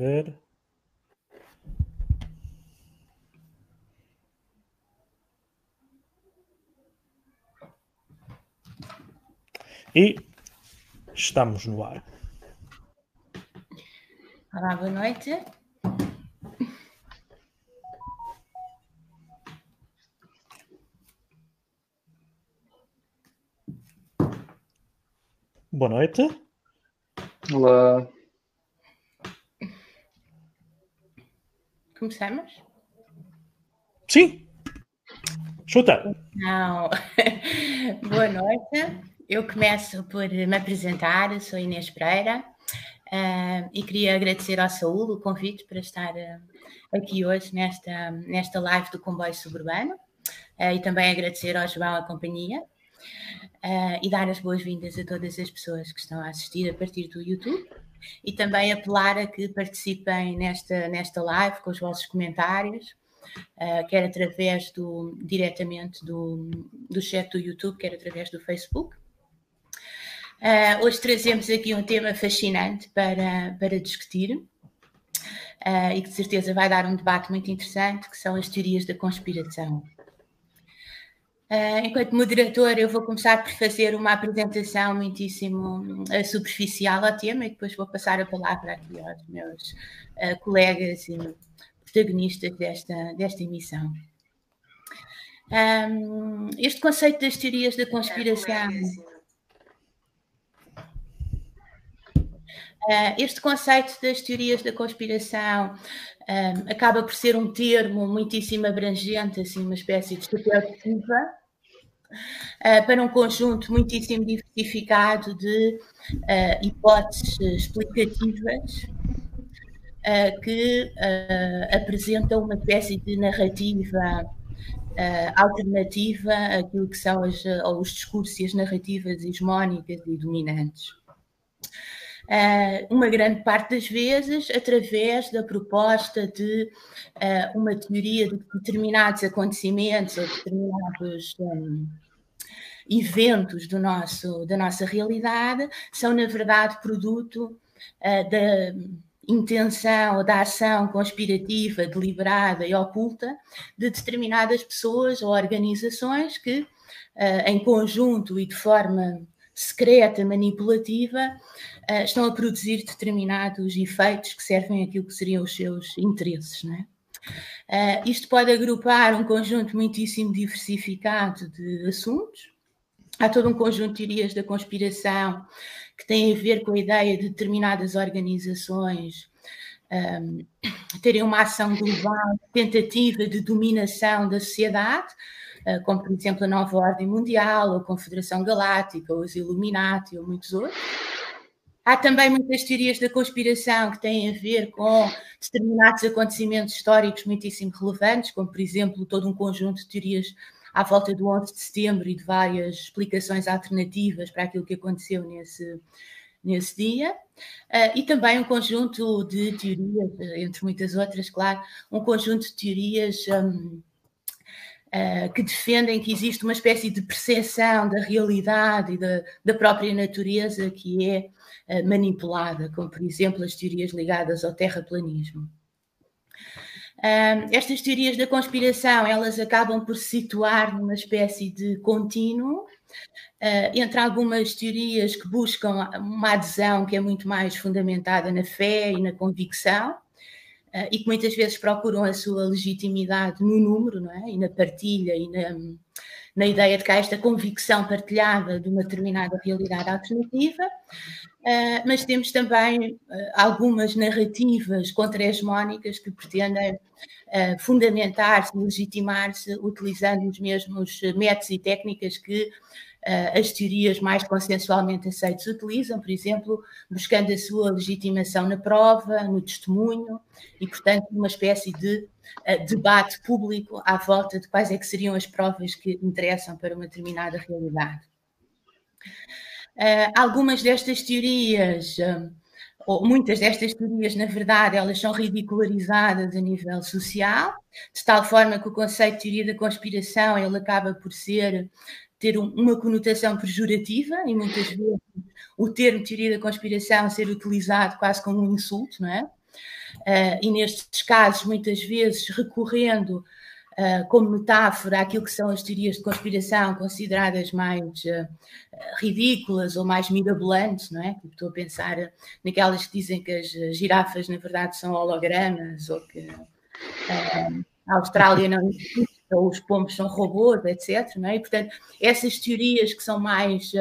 ver. E estamos no ar. Olá, boa noite. Boa noite. Olá. Começamos? Sim. Chuta. Não. Boa noite. Eu começo por me apresentar. Sou Inês Pereira uh, e queria agradecer ao Saúl o convite para estar uh, aqui hoje nesta, nesta live do Comboio Suburbano uh, e também agradecer ao João a companhia. e dar as boas-vindas a todas as pessoas que estão a assistir a partir do YouTube e também apelar a que participem nesta, nesta live com os vossos comentários, uh, quer através do diretamente do, do chat do YouTube, quer através do Facebook. Uh, hoje trazemos aqui um tema fascinante para, para discutir uh, e que de certeza vai dar um debate muito interessante, que são as teorias da conspiração. Uh, enquanto moderador, eu vou começar por fazer uma apresentação muitíssimo uh, superficial ao tema e depois vou passar a palavra aqui aos meus uh, colegas e protagonistas desta, desta emissão. Um, este conceito das teorias da conspiração. este conceito das teorias da conspiração um, acaba por ser um termo muitíssimo abrangente, assim, uma espécie de superlativa, uh, para um conjunto muitíssimo diversificado de uh, hipóteses explicativas uh, que apresentam uma espécie de narrativa alternativa àquilo que são as, os discursos e as narrativas hegemónicas e dominantes. Uh, uma grande parte das vezes através da proposta de uh, uma teoria de determinados acontecimentos ou determinados um, eventos do nosso, da nossa realidade são, na verdade, produto uh, da intenção ou da ação conspirativa, deliberada e oculta de determinadas pessoas ou organizações que, em conjunto e de forma secreta, manipulativa, uh, estão a produzir determinados efeitos que servem àquilo que seriam os seus interesses. Não é? Uh, isto pode agrupar um conjunto muitíssimo diversificado de assuntos. Há todo um conjunto de teorias da conspiração que têm a ver com a ideia de determinadas organizações um, terem uma ação global, tentativa de dominação da sociedade, eh, como por exemplo a Nova Ordem Mundial, a Confederação Galáctica, os Illuminati ou muitos outros. Há também muitas teorias da conspiração que têm a ver com determinados acontecimentos históricos muitíssimo relevantes, como por exemplo todo um conjunto de teorias à volta do 11 de setembro e de várias explicações alternativas para aquilo que aconteceu nesse, nesse dia, uh, e também um conjunto de teorias, entre muitas outras, claro, um conjunto de teorias um, uh, que defendem que existe uma espécie de percepção da realidade e da, da própria natureza que é uh, manipulada, como por exemplo as teorias ligadas ao terraplanismo. Estas teorias da conspiração elas acabam por se situar numa espécie de contínuo Uh, entre algumas teorias que buscam uma adesão que é muito mais fundamentada na fé e na convicção, uh, e que muitas vezes procuram a sua legitimidade no número, não é? E na partilha e na, na ideia de que há esta convicção partilhada de uma determinada realidade alternativa, uh, mas temos também uh, algumas narrativas contra-hegemónicas que pretendem uh, fundamentar-se, legitimar-se, utilizando os mesmos métodos e técnicas que as teorias mais consensualmente aceitas utilizam, por exemplo, buscando a sua legitimação na prova, no testemunho e, portanto, uma espécie de uh, debate público à volta de quais é que seriam as provas que interessam para uma determinada realidade. Uh, algumas destas teorias ou muitas destas teorias, na verdade, elas são ridicularizadas a nível social, de tal forma que o conceito de teoria da conspiração ele acaba por ser ter um, uma conotação pejorativa e muitas vezes o termo teoria da conspiração ser utilizado quase como um insulto, não é? E nestes casos, muitas vezes recorrendo Uh, como metáfora aquilo que são as teorias de conspiração consideradas mais uh, ridículas ou mais mirabolantes, não é? Tipo, estou a pensar naquelas que dizem que as girafas na verdade são hologramas ou que a Austrália não existe ou os pombos são robôs, etc. Não é? E, portanto, essas teorias que são mais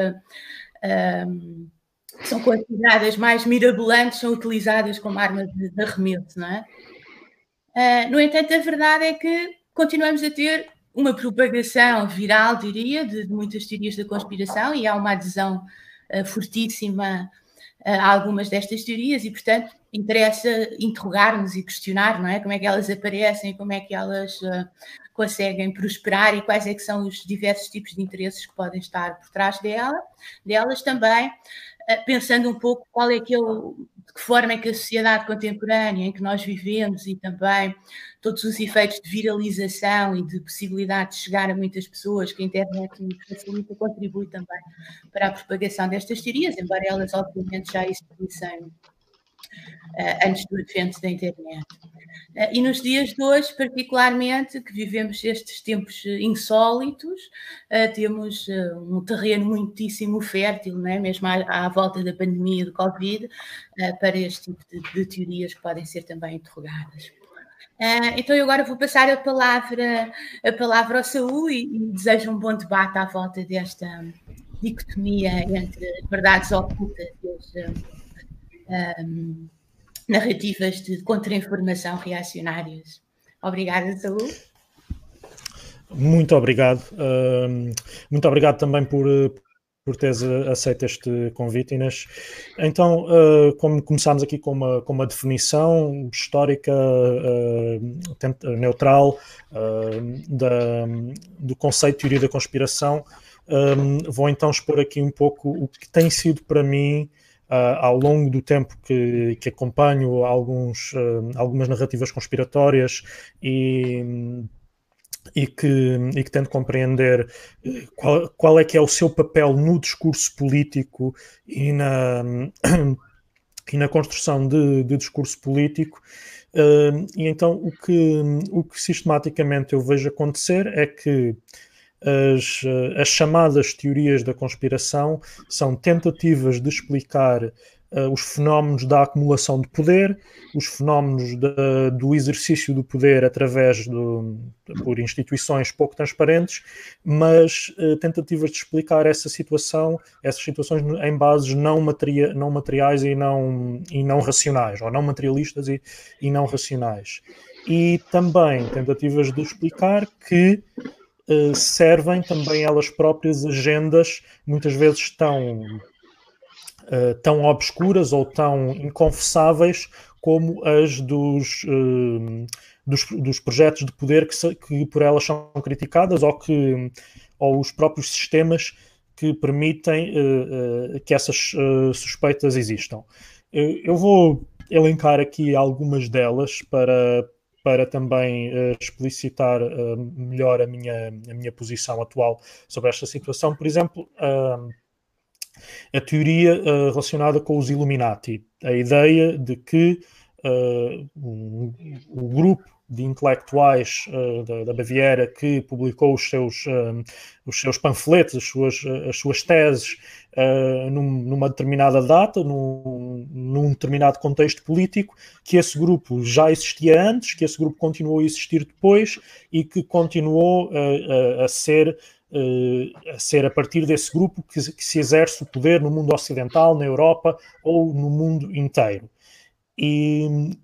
são consideradas mais mirabolantes são utilizadas como arma de, arremesso, não é? no entanto, a verdade é que continuamos a ter uma propagação viral, diria, de, de muitas teorias da conspiração e há uma adesão uh, fortíssima uh, a algumas destas teorias e, portanto, interessa interrogar-nos e questionar, não é? Como é que elas aparecem, como é que elas uh, conseguem prosperar e quais é que são os diversos tipos de interesses que podem estar por trás dela, delas também, pensando um pouco qual é que o, de que forma é que a sociedade contemporânea em que nós vivemos e também todos os efeitos de viralização e de possibilidade de chegar a muitas pessoas que a internet facilita, contribui também para a propagação destas teorias, embora elas obviamente já existissem antes do advento da internet. Uh, e nos dias de hoje, particularmente, que vivemos estes tempos insólitos, uh, temos um terreno muitíssimo fértil, né? mesmo à, à, volta da pandemia do Covid, para este tipo de, de teorias que podem ser também interrogadas. Uh, então eu agora vou passar a palavra, a palavra ao Saúl e, e, desejo um bom debate à volta desta dicotomia entre verdades ocultas e as um, narrativas de contra-informação reacionárias. Obrigada, Saúl. Muito obrigado. Uh, muito obrigado também por, por teres aceito este convite, Inês. Então, uh, como começámos aqui com uma, com uma definição histórica uh, neutral uh, da, do conceito de teoria da conspiração, um, vou então expor aqui um pouco o que tem sido para mim Uh, ao longo do tempo que, que acompanho alguns, uh, algumas narrativas conspiratórias e, e que, e que tento compreender eh, qual, qual é que é o seu papel no discurso político e na, e na construção de, de discurso político. Uh, e então o que, o que sistematicamente eu vejo acontecer é que as, as chamadas teorias da conspiração são tentativas de explicar uh, os fenómenos da acumulação de poder, os fenómenos de, do exercício do poder através do, por instituições pouco transparentes, mas uh, tentativas de explicar essa situação, essas situações em bases não, materia, não materiais e não, e não racionais, ou não materialistas e, e não racionais. E também tentativas de explicar que servem também elas próprias agendas, muitas vezes tão uh, tão obscuras ou tão inconfessáveis como as dos, uh, dos, dos, projetos de poder que, que, por elas são criticadas ou, que, ou os próprios sistemas que permitem que essas suspeitas existam. eu vou elencar aqui algumas delas para, para também uh, explicitar uh, melhor a minha, a minha posição atual sobre esta situação. Por exemplo, uh, a teoria uh, relacionada com os Illuminati, a ideia de que uh, um, o grupo de intelectuais uh, da, da, Baviera que publicou os seus, os seus panfletos, as suas, as suas teses num, numa determinada data, num, num, determinado contexto político, que esse grupo já existia antes, que esse grupo continuou a existir depois e que continuou a ser uh, a ser a partir desse grupo que, que, se exerce o poder no mundo ocidental, na Europa ou no mundo inteiro. E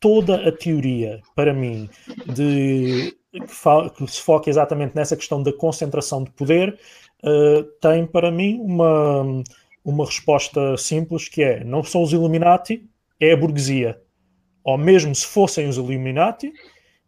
toda a teoria, para mim, de, que, que se foca exatamente nessa questão da concentração de poder, uh, tem para mim uma, uma resposta simples que é não são os Illuminati, é a burguesia. Ou mesmo se fossem os Illuminati,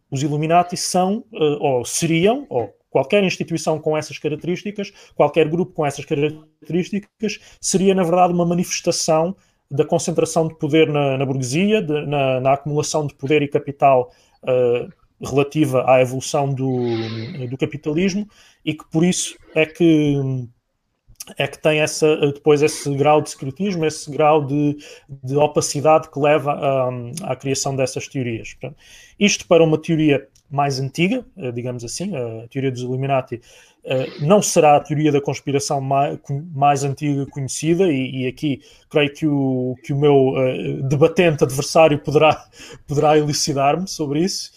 os Illuminati são, uh, ou seriam, ou Qualquer instituição com essas características, qualquer grupo com essas características, seria, na verdade, uma manifestação da concentração de poder na, na burguesia, de, na, na, acumulação de poder e capital uh, relativa à evolução do, do capitalismo, e que por isso é que é que tem essa, depois esse grau de secretismo, esse grau de, de opacidade que leva à, à criação dessas teorias. Isto para uma teoria mais antiga, eh, digamos assim, a teoria dos Illuminati, eh, não será a teoria da conspiração mais, antiga conhecida, e, e, aqui creio que o, que o meu uh, debatente adversário poderá, poderá elucidar-me sobre isso,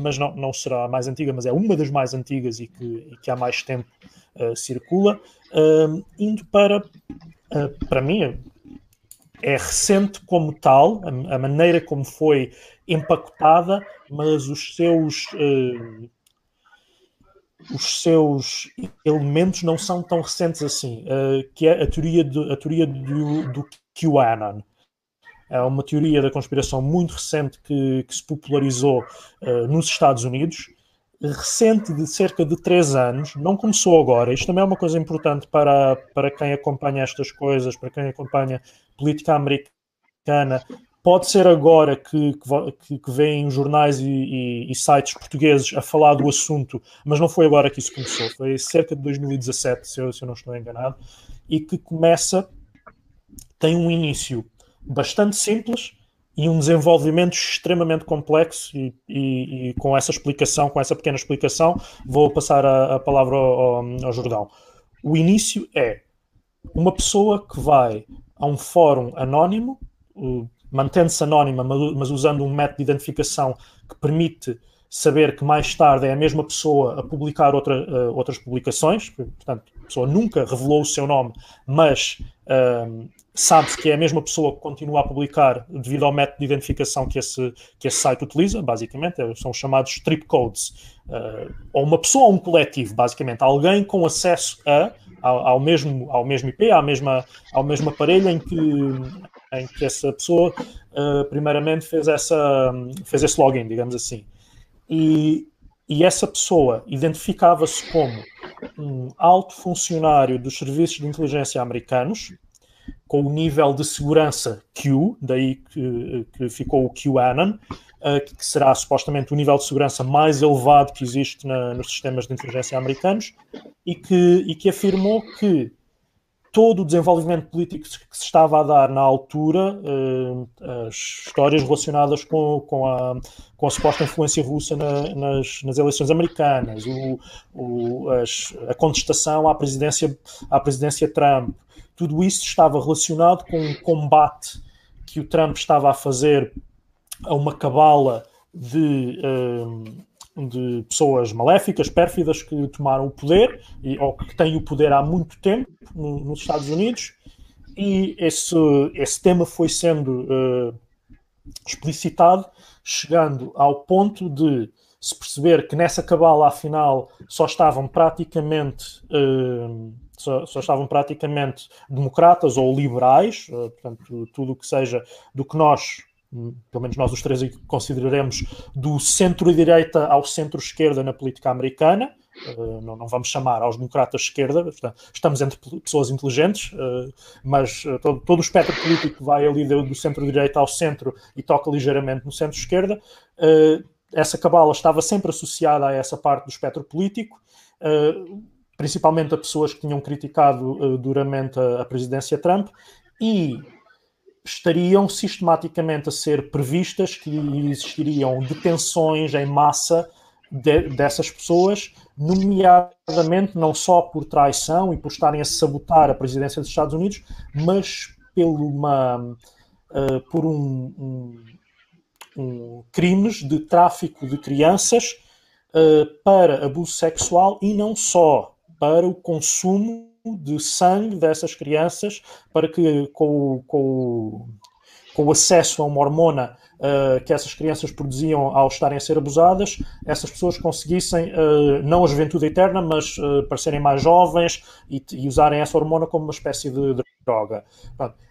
mas não, não será a mais antiga, mas é uma das mais antigas e que, e que há mais tempo circula, indo para, para mim, é recente como tal, a, maneira como foi empacotada, mas os seus os seus elementos não são tão recentes assim, uh, que é a teoria, de, a teoria do, do QAnon. É uma teoria da conspiração muito recente que, que se popularizou uh, nos Estados Unidos, recente de cerca de três anos, não começou agora. Isto também é uma coisa importante para, para quem acompanha estas coisas, para quem acompanha política americana pode ser agora que, que, que vêm jornais e, e, e, sites portugueses a falar do assunto, mas não foi agora que isso começou, foi cerca de 2017, se eu, se eu não estou enganado, e que começa, tem um início bastante simples e um desenvolvimento extremamente complexo e, e, e, com essa explicação, com essa pequena explicação, vou passar a, a palavra ao, ao, ao, Jordão. O início é uma pessoa que vai a um fórum anónimo, mantendo-se anónima, mas usando um método de identificação que permite saber que mais tarde é a mesma pessoa a publicar outra, uh, outras publicações, portanto, a pessoa nunca revelou o seu nome, mas uh, sabe-se que é a mesma pessoa que continua a publicar devido ao método de identificação que esse, que esse site utiliza, basicamente, é, são os chamados strip codes, uh, ou uma pessoa ou um coletivo, basicamente, alguém com acesso a, ao, ao, mesmo, ao mesmo IP, à mesma, ao mesmo aparelho em que, em que essa pessoa uh, primeiramente fez, essa, fez esse login, digamos assim. E, e essa pessoa identificava-se como um alto funcionário dos serviços de inteligência americanos, com o nível de segurança Q, daí que, que ficou o QAnon, uh, que será supostamente o nível de segurança mais elevado que existe na, nos sistemas de inteligência americanos, e que, e que afirmou que todo o desenvolvimento político que se estava a dar na altura, uh, as histórias relacionadas com, com, a, com a suposta influência russa na, nas, nas, eleições americanas, o, o, as, a contestação à presidência, à presidência Trump, tudo isso estava relacionado com um combate que o Trump estava a fazer a uma cabala de. Uh, de pessoas maléficas, pérfidas, que tomaram o poder, e, ou que têm o poder há muito tempo no, nos Estados Unidos, e esse, esse tema foi sendo uh, explicitado, chegando ao ponto de se perceber que nessa cabala, afinal, só estavam praticamente. Uh, só, só, estavam praticamente democratas ou liberais, uh, portanto, tudo o que seja do que nós pelo menos nós os três consideraremos, do centro-direita ao centro-esquerda na política americana. Uh, não, não, vamos chamar aos democratas de esquerda, estamos entre pessoas inteligentes, uh, mas uh, todo, todo, o espectro político vai ali do, do centro-direita ao centro e toca ligeiramente no centro-esquerda. essa cabala estava sempre associada a essa parte do espectro político, principalmente a pessoas que tinham criticado duramente a, a presidência Trump, e estariam sistematicamente a ser previstas que existiriam detenções em massa de, dessas pessoas, nomeadamente não só por traição e por estarem a sabotar a presidência dos Estados Unidos, mas pelo uma, uh, por um, um, um, crimes de tráfico de crianças uh, para abuso sexual e não só para o consumo de sangue dessas crianças para que, com, com, com o acesso a uma hormona uh, que essas crianças produziam ao estarem a ser abusadas, essas pessoas conseguissem, uh, não a juventude eterna, mas uh, parecerem mais jovens e, e, usarem essa hormona como uma espécie de, droga.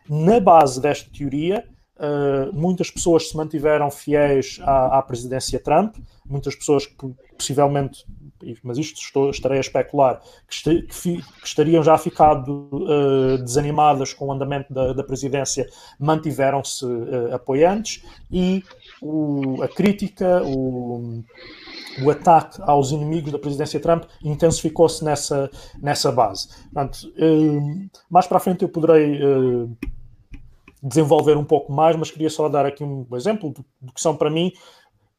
Na base desta teoria, Uh, muitas pessoas se mantiveram fiéis à, à, presidência Trump, muitas pessoas que possivelmente mas isto estou, estarei a especular, que, este, que, fi, que estariam já ficado uh, desanimadas com o andamento da, da presidência, mantiveram-se uh, apoiantes e o, a crítica, o, o ataque aos inimigos da presidência Trump intensificou-se nessa, nessa base. Portanto, uh, mais para a frente eu poderei desenvolver um pouco mais, mas queria só dar aqui um exemplo do, do que são para mim.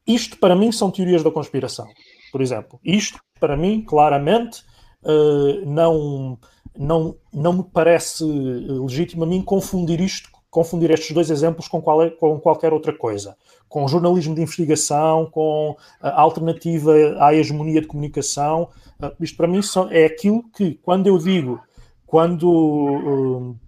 Isto para mim são teorias da conspiração por exemplo. Isto, para mim, claramente, uh, não, não, não me parece legítimo a mim confundir isto, confundir estes dois exemplos com, qual é, com qualquer outra coisa. Com jornalismo de investigação, com a alternativa à hegemonia de comunicação. Uh, isto, para mim, é aquilo que, quando eu digo, quando. Uh,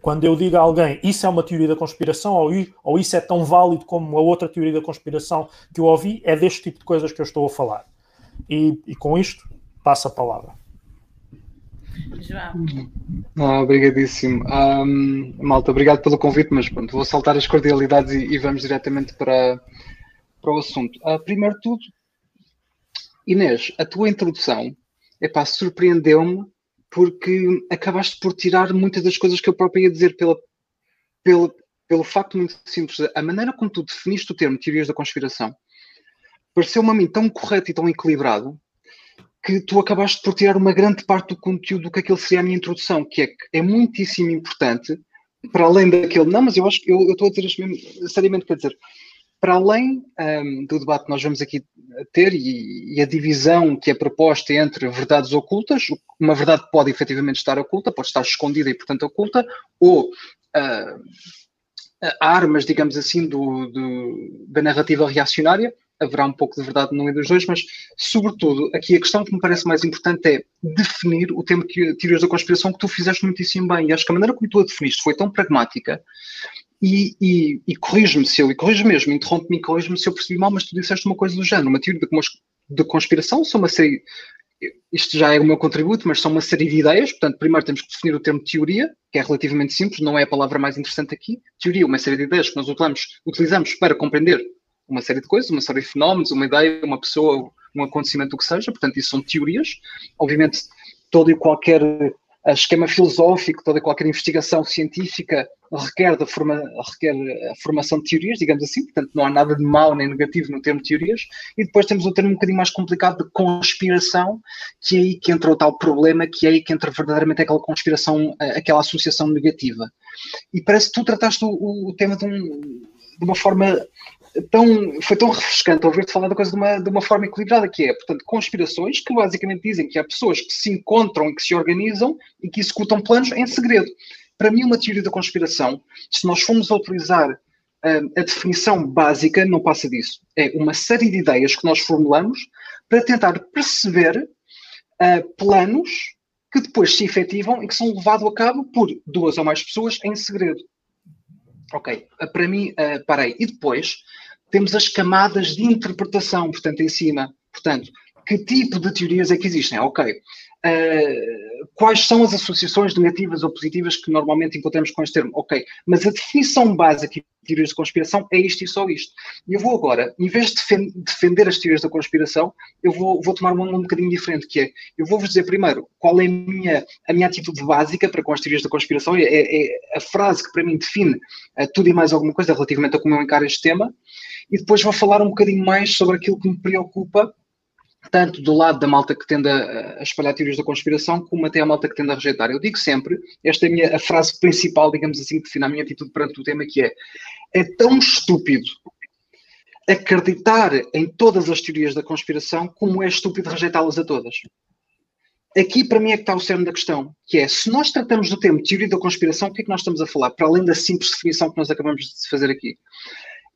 quando eu digo a alguém isso é uma teoria da conspiração ou, ou isso é tão válido como a outra teoria da conspiração que eu ouvi, é deste tipo de coisas que eu estou a falar. E, e com isto, passo a palavra. João. Ah, obrigadíssimo. Um, malta, obrigado pelo convite, mas pronto, vou saltar as cordialidades e, e vamos diretamente para, para o assunto. Uh, primeiro de tudo, Inês, a tua introdução epá, surpreendeu-me porque acabaste por tirar muitas das coisas que eu próprio ia dizer pela, pela, pelo facto muito simples. A maneira como tu definiste o termo teorias da conspiração pareceu-me a mim tão correto e tão equilibrado que tu acabaste por tirar uma grande parte do conteúdo do que aquilo seria a minha introdução, que é é muitíssimo importante, para além daquele, não, mas eu acho que eu, eu estou a dizer isto mesmo, seriamente, quer dizer, para além um, do debate que nós vamos aqui ter e, e, a divisão que é proposta entre verdades ocultas, uma verdade pode efetivamente estar oculta, pode estar escondida e, portanto, oculta, ou uh, armas, digamos assim, do, do, da narrativa reacionária, haverá um pouco de verdade num e dos dois, mas, sobretudo, aqui a questão que me parece mais importante é definir o tema que teorias da conspiração que tu fizeste muitíssimo bem. E acho que a maneira como tu a definiste foi tão pragmática e, e, e corrige-me se eu, e corrige mesmo, interrompe-me e corrige-me se eu percebi mal, mas tu disseste uma coisa do género, uma teoria de, de conspiração, são uma série, isto já é o meu contributo, mas são uma série de ideias, portanto, primeiro temos que definir o termo teoria, que é relativamente simples, não é a palavra mais interessante aqui. Teoria, uma série de ideias que nós utilizamos, utilizamos para compreender uma série de coisas, uma série de fenómenos, uma ideia, uma pessoa, um acontecimento, o que seja, portanto, isso são teorias. Obviamente, todo e qualquer esquema filosófico, toda qualquer investigação científica requer, da forma, requer a formação de teorias, digamos assim, portanto não há nada de mau nem negativo no termo teorias, e depois temos um termo um bocadinho mais complicado de conspiração, que é aí que entra o tal problema, que é aí que entra verdadeiramente aquela conspiração, eh, aquela associação negativa. E parece que tu trataste o, o tema de, um, de uma forma tão, foi tão refrescante ouvir-te falar da coisa de uma, de uma forma equilibrada, que é, portanto, conspirações que basicamente dizem que há pessoas que se encontram e que se organizam e que executam planos em segredo. Para mim, uma teoria da conspiração, se nós formos a utilizar uh, a definição básica, não passa disso. É uma série de ideias que nós formulamos para tentar perceber uh, planos que depois se efetivam e que são levados a cabo por duas ou mais pessoas em segredo. Ok, para mim, uh, parei. E depois temos as camadas de interpretação, portanto, em cima. Portanto, que tipo de teorias é que existem? Ok. Uh, quais são as associações negativas ou positivas que normalmente encontramos com este termo? Ok. Mas a definição básica de teorias de conspiração é isto e só isto. E eu vou agora, em vez de defender as teorias da conspiração, eu vou, vou tomar um bocadinho diferente, que é, eu vou-vos dizer primeiro qual é a minha, a minha atitude básica para com as teorias da conspiração, é, é, é a frase que para mim define uh, tudo e mais alguma coisa relativamente a como eu encaro este tema, e depois vou falar um bocadinho mais sobre aquilo que me preocupa, tanto do lado da malta que tende a, a espalhar teorias da conspiração, como até a malta que tende a rejeitar. Eu digo sempre, esta é a, minha, a frase principal, digamos assim, que define a minha atitude perante o tema, que é, é tão estúpido acreditar em todas as teorias da conspiração como é estúpido rejeitá-las a todas. Aqui, para mim, é que está o cerne da questão, que é, se nós tratamos do termo teoria da conspiração, o que é que nós estamos a falar? Para além da simples definição que nós acabamos de fazer aqui.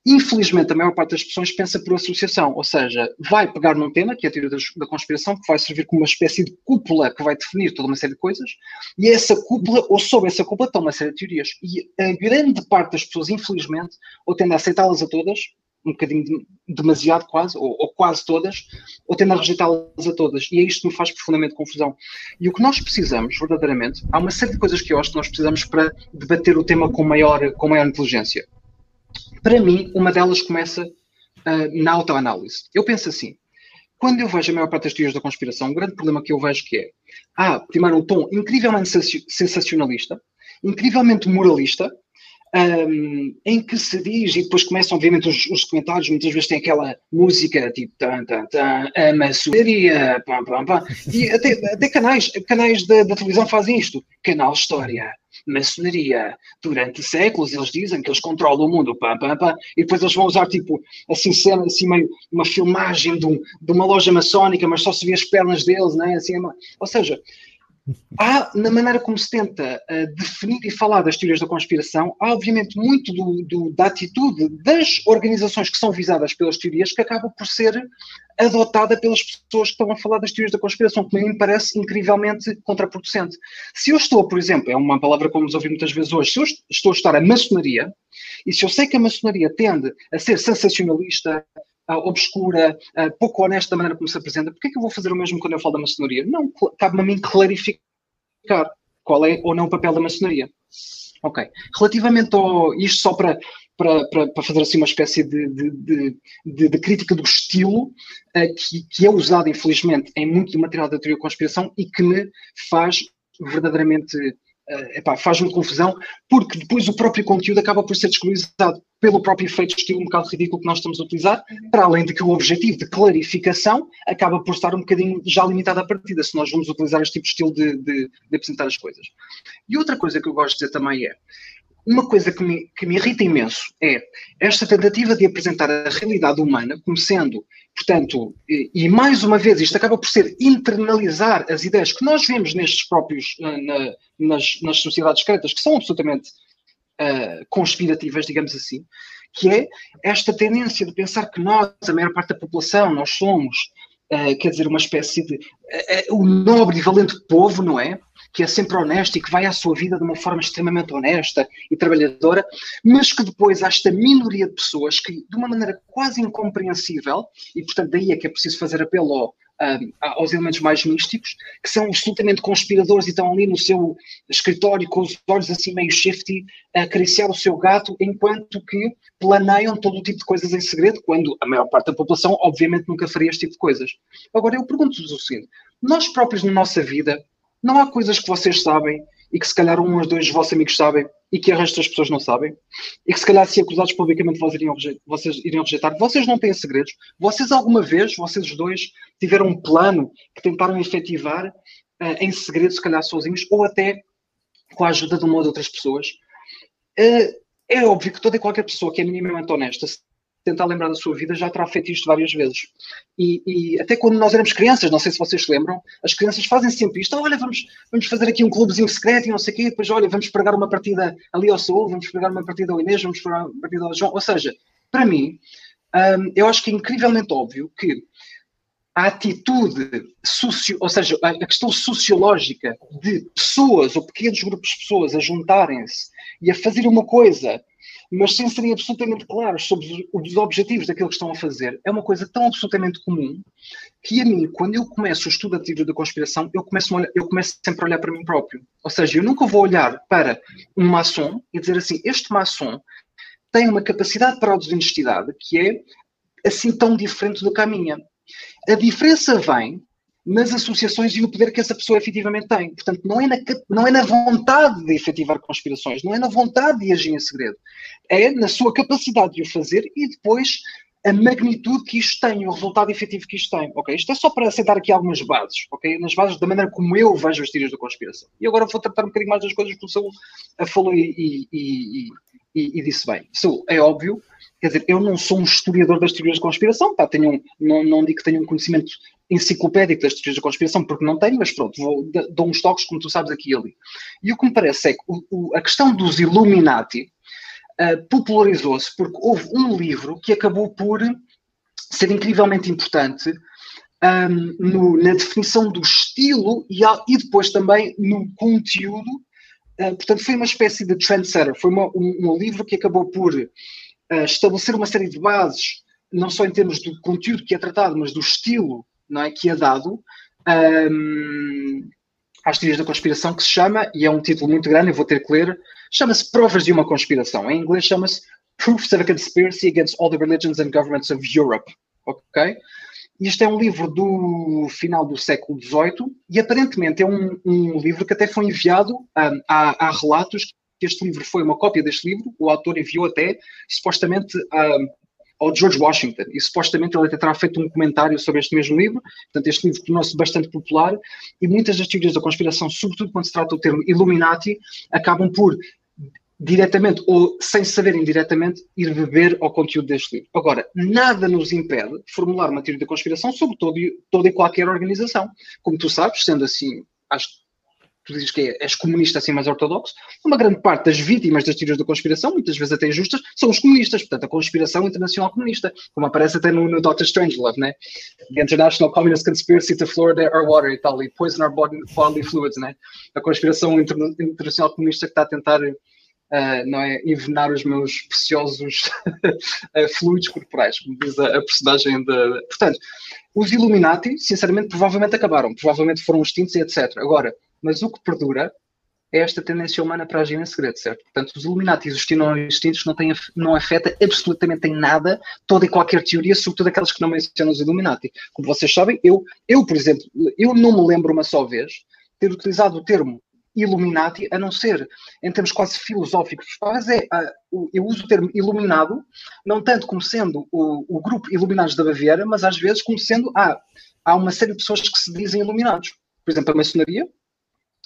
Infelizmente, a maior parte das pessoas pensa por associação, ou seja, vai pegar num tema, que é a teoria da conspiração, que vai servir como uma espécie de cúpula que vai definir toda uma série de coisas, e essa cúpula, ou sob essa cúpula, estão uma série de teorias. E a grande parte das pessoas, infelizmente, ou tende a aceitá-las a todas, um bocadinho de, demasiado quase, ou, ou, quase todas, ou tende a rejeitá-las a todas. E é isto que me faz profundamente confusão. E o que nós precisamos, verdadeiramente, há uma série de coisas que eu acho que nós precisamos para debater o tema com maior, com maior inteligência. Para mim, uma delas começa uh, na autoanálise. Eu penso assim: quando eu vejo a maior parte das teorias da conspiração, um grande problema que eu vejo que é, há, primeiro, um tom incrivelmente sensacionalista, incrivelmente moralista, um, em que se diz, e depois começam, obviamente, os, os comentários, muitas vezes tem aquela música tipo tan, tan, tan, a maçonaria, pam, pam, pam, e até, até canais, canais da, da televisão fazem isto, canal História, maçonaria, durante séculos eles dizem que eles controlam o mundo, pam, pam, pam, e depois eles vão usar tipo, assim, cena, assim meio, uma filmagem de, um, de uma loja maçónica, mas só se vê as pernas deles, né? assim, ou seja, Há, na maneira como se tenta uh, definir e falar das teorias da conspiração, há obviamente muito do, do, da atitude das organizações que são visadas pelas teorias que acaba por ser adotada pelas pessoas que estão a falar das teorias da conspiração, que me parece incrivelmente contraproducente. Se eu estou, por exemplo, é uma palavra que vamos ouvir muitas vezes hoje, se eu estou a estudar a maçonaria, e se eu sei que a maçonaria tende a ser sensacionalista, obscura, uh, pouco honesta da maneira como se apresenta, porquê é que eu vou fazer o mesmo quando eu falo da maçonaria? Não, cabe-me a mim clarificar qual é ou não o papel da maçonaria. Ok. Relativamente ao. Isto só para, para, para, para fazer assim uma espécie de, de, de, de crítica do estilo uh, que, que é usado, infelizmente, em muito do material da teoria da conspiração e que me faz verdadeiramente uh, faz-me confusão, porque depois o próprio conteúdo acaba por ser descolorizado pelo próprio efeito de estilo um bocado ridículo que nós estamos a utilizar, para além de que o objetivo de clarificação acaba por estar um bocadinho já limitado à partida, se nós vamos utilizar este tipo de estilo de, de, de apresentar as coisas. E outra coisa que eu gosto de dizer também é, uma coisa que me, que me irrita imenso é esta tentativa de apresentar a realidade humana como sendo, portanto, e, e, mais uma vez isto acaba por ser internalizar as ideias que nós vemos nestes próprios, eh, na, nas, nas sociedades secretas, que são absolutamente uh, conspirativas, digamos assim, que é esta tendência de pensar que nós, a maior parte da população, nós somos, uh, quer dizer, uma espécie de. Uh, o nobre e valente povo, não é? Que é sempre honesto e que vai à sua vida de uma forma extremamente honesta e trabalhadora, mas que depois há esta minoria de pessoas que, de uma maneira quase incompreensível, e portanto daí é que é preciso fazer apelo ao, aos elementos mais místicos, que são absolutamente conspiradores e estão ali no seu escritório com os olhos assim meio shifty a acariciar o seu gato, enquanto que planeiam todo o tipo de coisas em segredo, quando a maior parte da população, obviamente, nunca faria este tipo de coisas. Agora, eu pergunto-vos o seguinte: nós próprios na nossa vida não há coisas que vocês sabem e que se calhar um ou dois dos vossos amigos sabem e que o resto das pessoas não sabem e que se calhar se acusados publicamente vocês iriam, rejeitar, vocês iriam rejeitar. Vocês não têm segredos. Vocês alguma vez, vocês os dois, tiveram um plano que tentaram efetivar uh, em segredo, se calhar sozinhos, ou até com a ajuda de uma ou de outras pessoas. Uh, é óbvio que toda e qualquer pessoa que é minimamente honesta tentar lembrar da sua vida já terá feito isto várias vezes. E, e, até quando nós éramos crianças, não sei se vocês se lembram, as crianças fazem sempre isto. Olha, vamos, vamos fazer aqui um clubezinho secreto e não sei o quê, depois, olha, vamos pregar uma partida ali ao Saúl, vamos pregar uma partida ao Inês, vamos pregar uma partida ao João. Ou seja, para mim, um, eu acho que é incrivelmente óbvio que a atitude, socio, ou seja, a questão sociológica de pessoas ou pequenos grupos de pessoas a juntarem-se e a fazer uma coisa mas sem serem absolutamente claros sobre os objetivos daquilo que estão a fazer, é uma coisa tão absolutamente comum que a mim, quando eu começo o estudo teoria da conspiração, eu começo, olhar, eu começo sempre a olhar para mim próprio. Ou seja, eu nunca vou olhar para um maçom e dizer assim, este maçom tem uma capacidade para a desonestidade que é assim tão diferente do que a minha. A diferença vem nas associações e o poder que essa pessoa efetivamente tem. Portanto, não é, na, não é na vontade de efetivar conspirações, não é na vontade de agir em segredo. É na sua capacidade de o fazer e depois a magnitude que isto tem, o resultado efetivo que isto tem. Ok? Isto é só para aceitar aqui algumas bases, ok? Nas bases da maneira como eu vejo as teorias da conspiração. E agora vou tratar um bocadinho mais das coisas que o Saul falou e, e, e, e, disse bem. Saul, é óbvio Quer dizer, eu não sou um historiador das teorias da conspiração, pá, tenho um, não, não digo que tenho um conhecimento enciclopédico das teorias da conspiração, porque não tenho, mas pronto, vou, dou uns toques, como tu sabes, aqui e ali. E o que me parece é que o, o, a questão dos Illuminati uh, popularizou-se porque houve um livro que acabou por ser incrivelmente importante um, no, na definição do estilo e, e, depois também no conteúdo. Uh, portanto, foi uma espécie de trendsetter, foi uma, um, um livro que acabou por uh, estabelecer uma série de bases, não só em termos do conteúdo que é tratado, mas do estilo não é, que é dado um, às teorias da conspiração, que se chama, e é um título muito grande, eu vou ter que ler, chama-se Provas de uma Conspiração. Em inglês chama-se Proofs of a Conspiracy Against All the Religions and Governments of Europe. Ok? Isto é um livro do final do século XVIII e aparentemente é um, um livro que até foi enviado, um, há, relatos que este livro foi uma cópia deste livro, o autor enviou até, supostamente, um, ao George Washington, e supostamente ele até terá feito um comentário sobre este mesmo livro, portanto este livro tornou-se bastante popular, e muitas das teorias da conspiração, sobretudo quando se trata do termo Illuminati, acabam por diretamente ou sem saber indiretamente ir beber ao conteúdo deste livro. Agora, nada nos impede de formular uma teoria da conspiração sobre todo, toda e qualquer organização. Como tu sabes, sendo assim, acho que tu dizes que é, és comunista assim mais ortodoxo, uma grande parte das vítimas das teorias da conspiração, muitas vezes até injustas, são os comunistas, portanto a conspiração internacional comunista, como aparece até no, no Dr. Strangelove, né? The International Communist Conspiracy to Fluoridate Our Water e tal, e Poison Our Bodily Fluids, né? A conspiração internacional comunista que está a tentar Uh, não é, envenenar os meus preciosos uh, fluidos corporais, como diz a, a personagem de. Portanto, os Illuminati, sinceramente, provavelmente acabaram, provavelmente foram extintos e etc. Agora, mas o que perdura é esta tendência humana para agir em segredo, certo? Portanto, os Illuminati existindo ou extintos não, tem, não afeta absolutamente em nada toda e qualquer teoria, sobretudo aquelas que não mencionam os Illuminati. Como vocês sabem, eu, eu, por exemplo, eu não me lembro uma só vez ter utilizado o termo Illuminati, a não ser em termos quase filosóficos. Mas é, uh, eu uso o termo iluminado, não tanto como sendo o, o grupo Iluminados da Baviera, mas às vezes como sendo, ah, há uma série de pessoas que se dizem iluminados. Por exemplo, a maçonaria,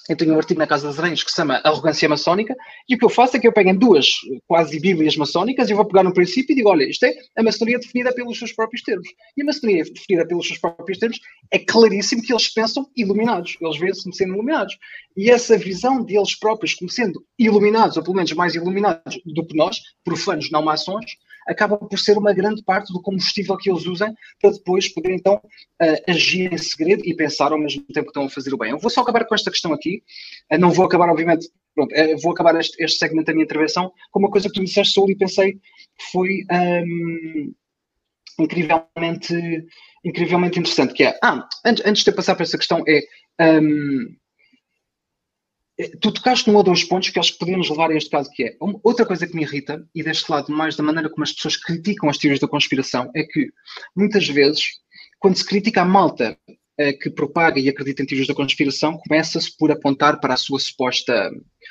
eu tenho um artigo na Casa das Aranhas que se chama Arrogância Maçónica, e o que eu faço é que eu pego em duas quase bíblias maçónicas e vou pegar no princípio e digo, olha, isto é a maçonaria definida pelos seus próprios termos. E a maçonaria definida pelos seus próprios termos é claríssimo que eles pensam iluminados, eles veem-se como sendo iluminados. E essa visão deles próprios como sendo iluminados, ou pelo menos mais iluminados do que nós, profanos não maçons, acaba por ser uma grande parte do combustível que eles usam para depois poder então uh, agir em segredo e pensar ao mesmo tempo que estão a fazer o bem. Eu vou só acabar com esta questão aqui, uh, não vou acabar, obviamente, pronto, uh, vou acabar este, este, segmento da minha intervenção com uma coisa que tu disseste, Saúl, e pensei que foi um, incrivelmente, incrivelmente interessante, que é, ah, antes, antes de eu passar para essa questão, é um, tu tocaste num ou dois pontos que acho que podemos levar a este caso, que é outra coisa que me irrita, e deste lado mais da maneira como as pessoas criticam as teorias da conspiração, é que muitas vezes, quando se critica a malta eh, que propaga e acredita em teorias da conspiração, começa-se por apontar para a sua suposta,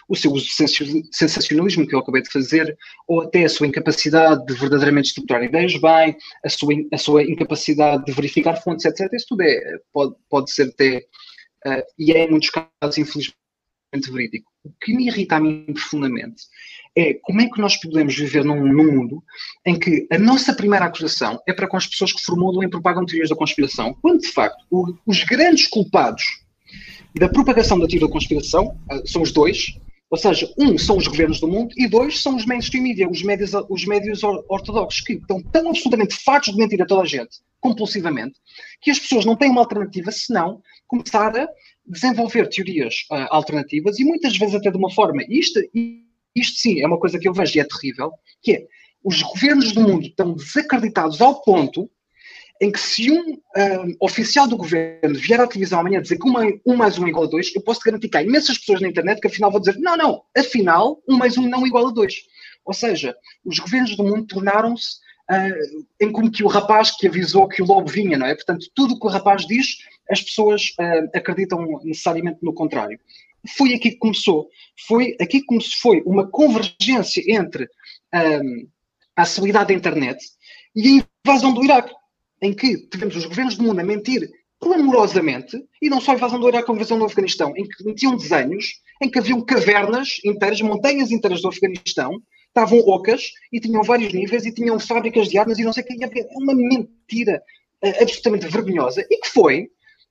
o seu sensacionalismo que eu acabei de fazer, ou até a sua incapacidade de verdadeiramente estruturar ideias bem, a sua, a sua incapacidade de verificar fontes, etc. Isso tudo é, pode, pode ser até, uh, e é em muitos casos, infelizmente, verídico. O que me irrita a mim profundamente é como é que nós podemos viver num, num, mundo em que a nossa primeira acusação é para com as pessoas que formulam e propagam teorias da conspiração, quando de facto o, os grandes culpados da propagação da teoria da conspiração uh, são os dois, ou seja, um são os governos do mundo e dois são os mainstream media, os médios, os médios ortodoxos, que estão tão absolutamente fartos de mentir a toda a gente, compulsivamente, que as pessoas não têm uma alternativa senão começar a desenvolver teorias uh, alternativas e muitas vezes até de uma forma, isto, isto sim é uma coisa que eu vejo e é terrível, que é os governos do mundo estão desacreditados ao ponto em que se um, um oficial do governo vier à televisão amanhã dizer que um, um mais um é igual a dois, eu posso garantir que há imensas pessoas na internet que afinal vão dizer não, não, afinal um mais um não é igual a dois. Ou seja, os governos do mundo tornaram-se uh, em como que o rapaz que avisou que o lobo vinha, não é? Portanto, tudo o que o rapaz diz as pessoas uh, acreditam necessariamente no contrário. Foi aqui que começou. Foi aqui como se foi uma convergência entre um, a acessibilidade da internet e a invasão do Iraque, em que tivemos os governos do mundo a mentir clamorosamente, e não só a invasão do Iraque, a invasão do Afeganistão, em que metiam desenhos, em que haviam cavernas inteiras, montanhas inteiras do Afeganistão, estavam ocas e tinham vários níveis e tinham fábricas de armas e não sei o que. É uma mentira uh, absolutamente vergonhosa e que foi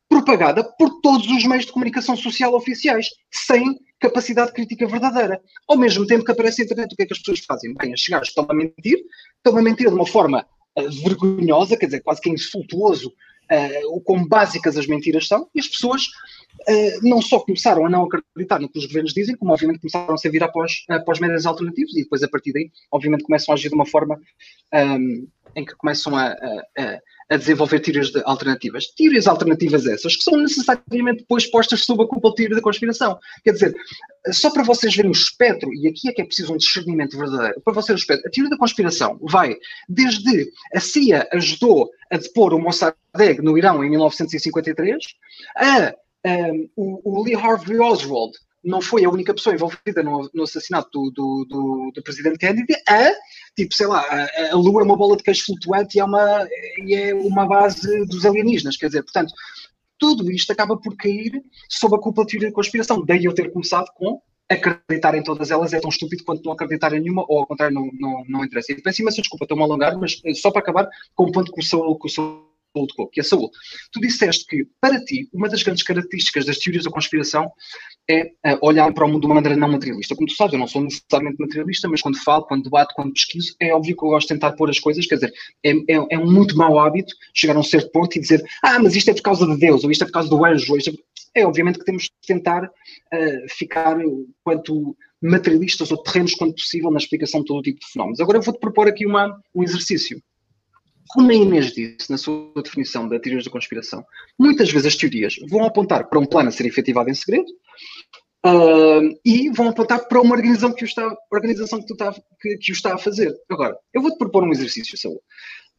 propagada por todos os meios de comunicação social oficiais, sem capacidade crítica verdadeira. Ao mesmo tempo que aparece a internet, o que é que as pessoas fazem? Bem, as chegadas estão a mentir, estão a mentir de uma forma uh, vergonhosa, quer dizer, quase que insultuoso, uh, o quão básicas as mentiras são, e as pessoas uh, não só começaram a não acreditar no que os governos dizem, como obviamente começaram a se vir após, após médias alternativos, e depois a partir daí, obviamente, começam a agir de uma forma um, em que começam a, a, a desenvolver teorias de alternativas. Teorias alternativas essas que são necessariamente depois postas sob a culpa de teoria da conspiração. Quer dizer, só para vocês verem o espectro, e aqui é que é preciso um discernimento verdadeiro, para vocês o espectro, a teoria da conspiração vai desde a CIA ajudou a depor o Mossadegh no Irão em 1953, a o, o Lee Harvey Oswald não foi a única pessoa envolvida no, no assassinato do, do, do, do, presidente Kennedy, a, tipo, sei lá, a, a, Lua é uma bola de queijo flutuante e é, uma, e é uma base dos alienígenas, quer dizer, portanto, tudo isto acaba por cair sob a culpa da teoria da conspiração. Daí eu ter começado com acreditar em todas elas é tão estúpido quanto não acreditar em nenhuma, ou ao contrário, não, não, não interessa. E peço imensa desculpa, estou-me a alongar, mas só para acabar com o ponto que o Saúl, que o Saúl tocou, que é a saúde. Tu disseste que, para ti, uma das grandes características das teorias da conspiração é uh, olhar para o mundo de uma maneira não materialista. Como tu sabes, eu não sou necessariamente materialista, mas quando falo, quando debato, quando pesquiso, é óbvio que eu gosto de tentar pôr as coisas, quer dizer, é, é, é um muito mau hábito chegar a um certo ponto e dizer, ah, mas isto é por causa de Deus, ou isto é por causa do anjo, ou isto é... é obviamente que temos de tentar uh, ficar quanto materialistas ou terrenos quanto possível na explicação de todo o tipo de fenómenos. Agora eu vou-te propor aqui uma, um exercício. Como a Inês disse na sua definição da teoria da conspiração, muitas vezes as teorias vão apontar para um plano a ser efetivado em segredo uh, e vão apontar para uma organização que o está, organização que, está, que, que o está a fazer. Agora, eu vou-te propor um exercício, Saúl.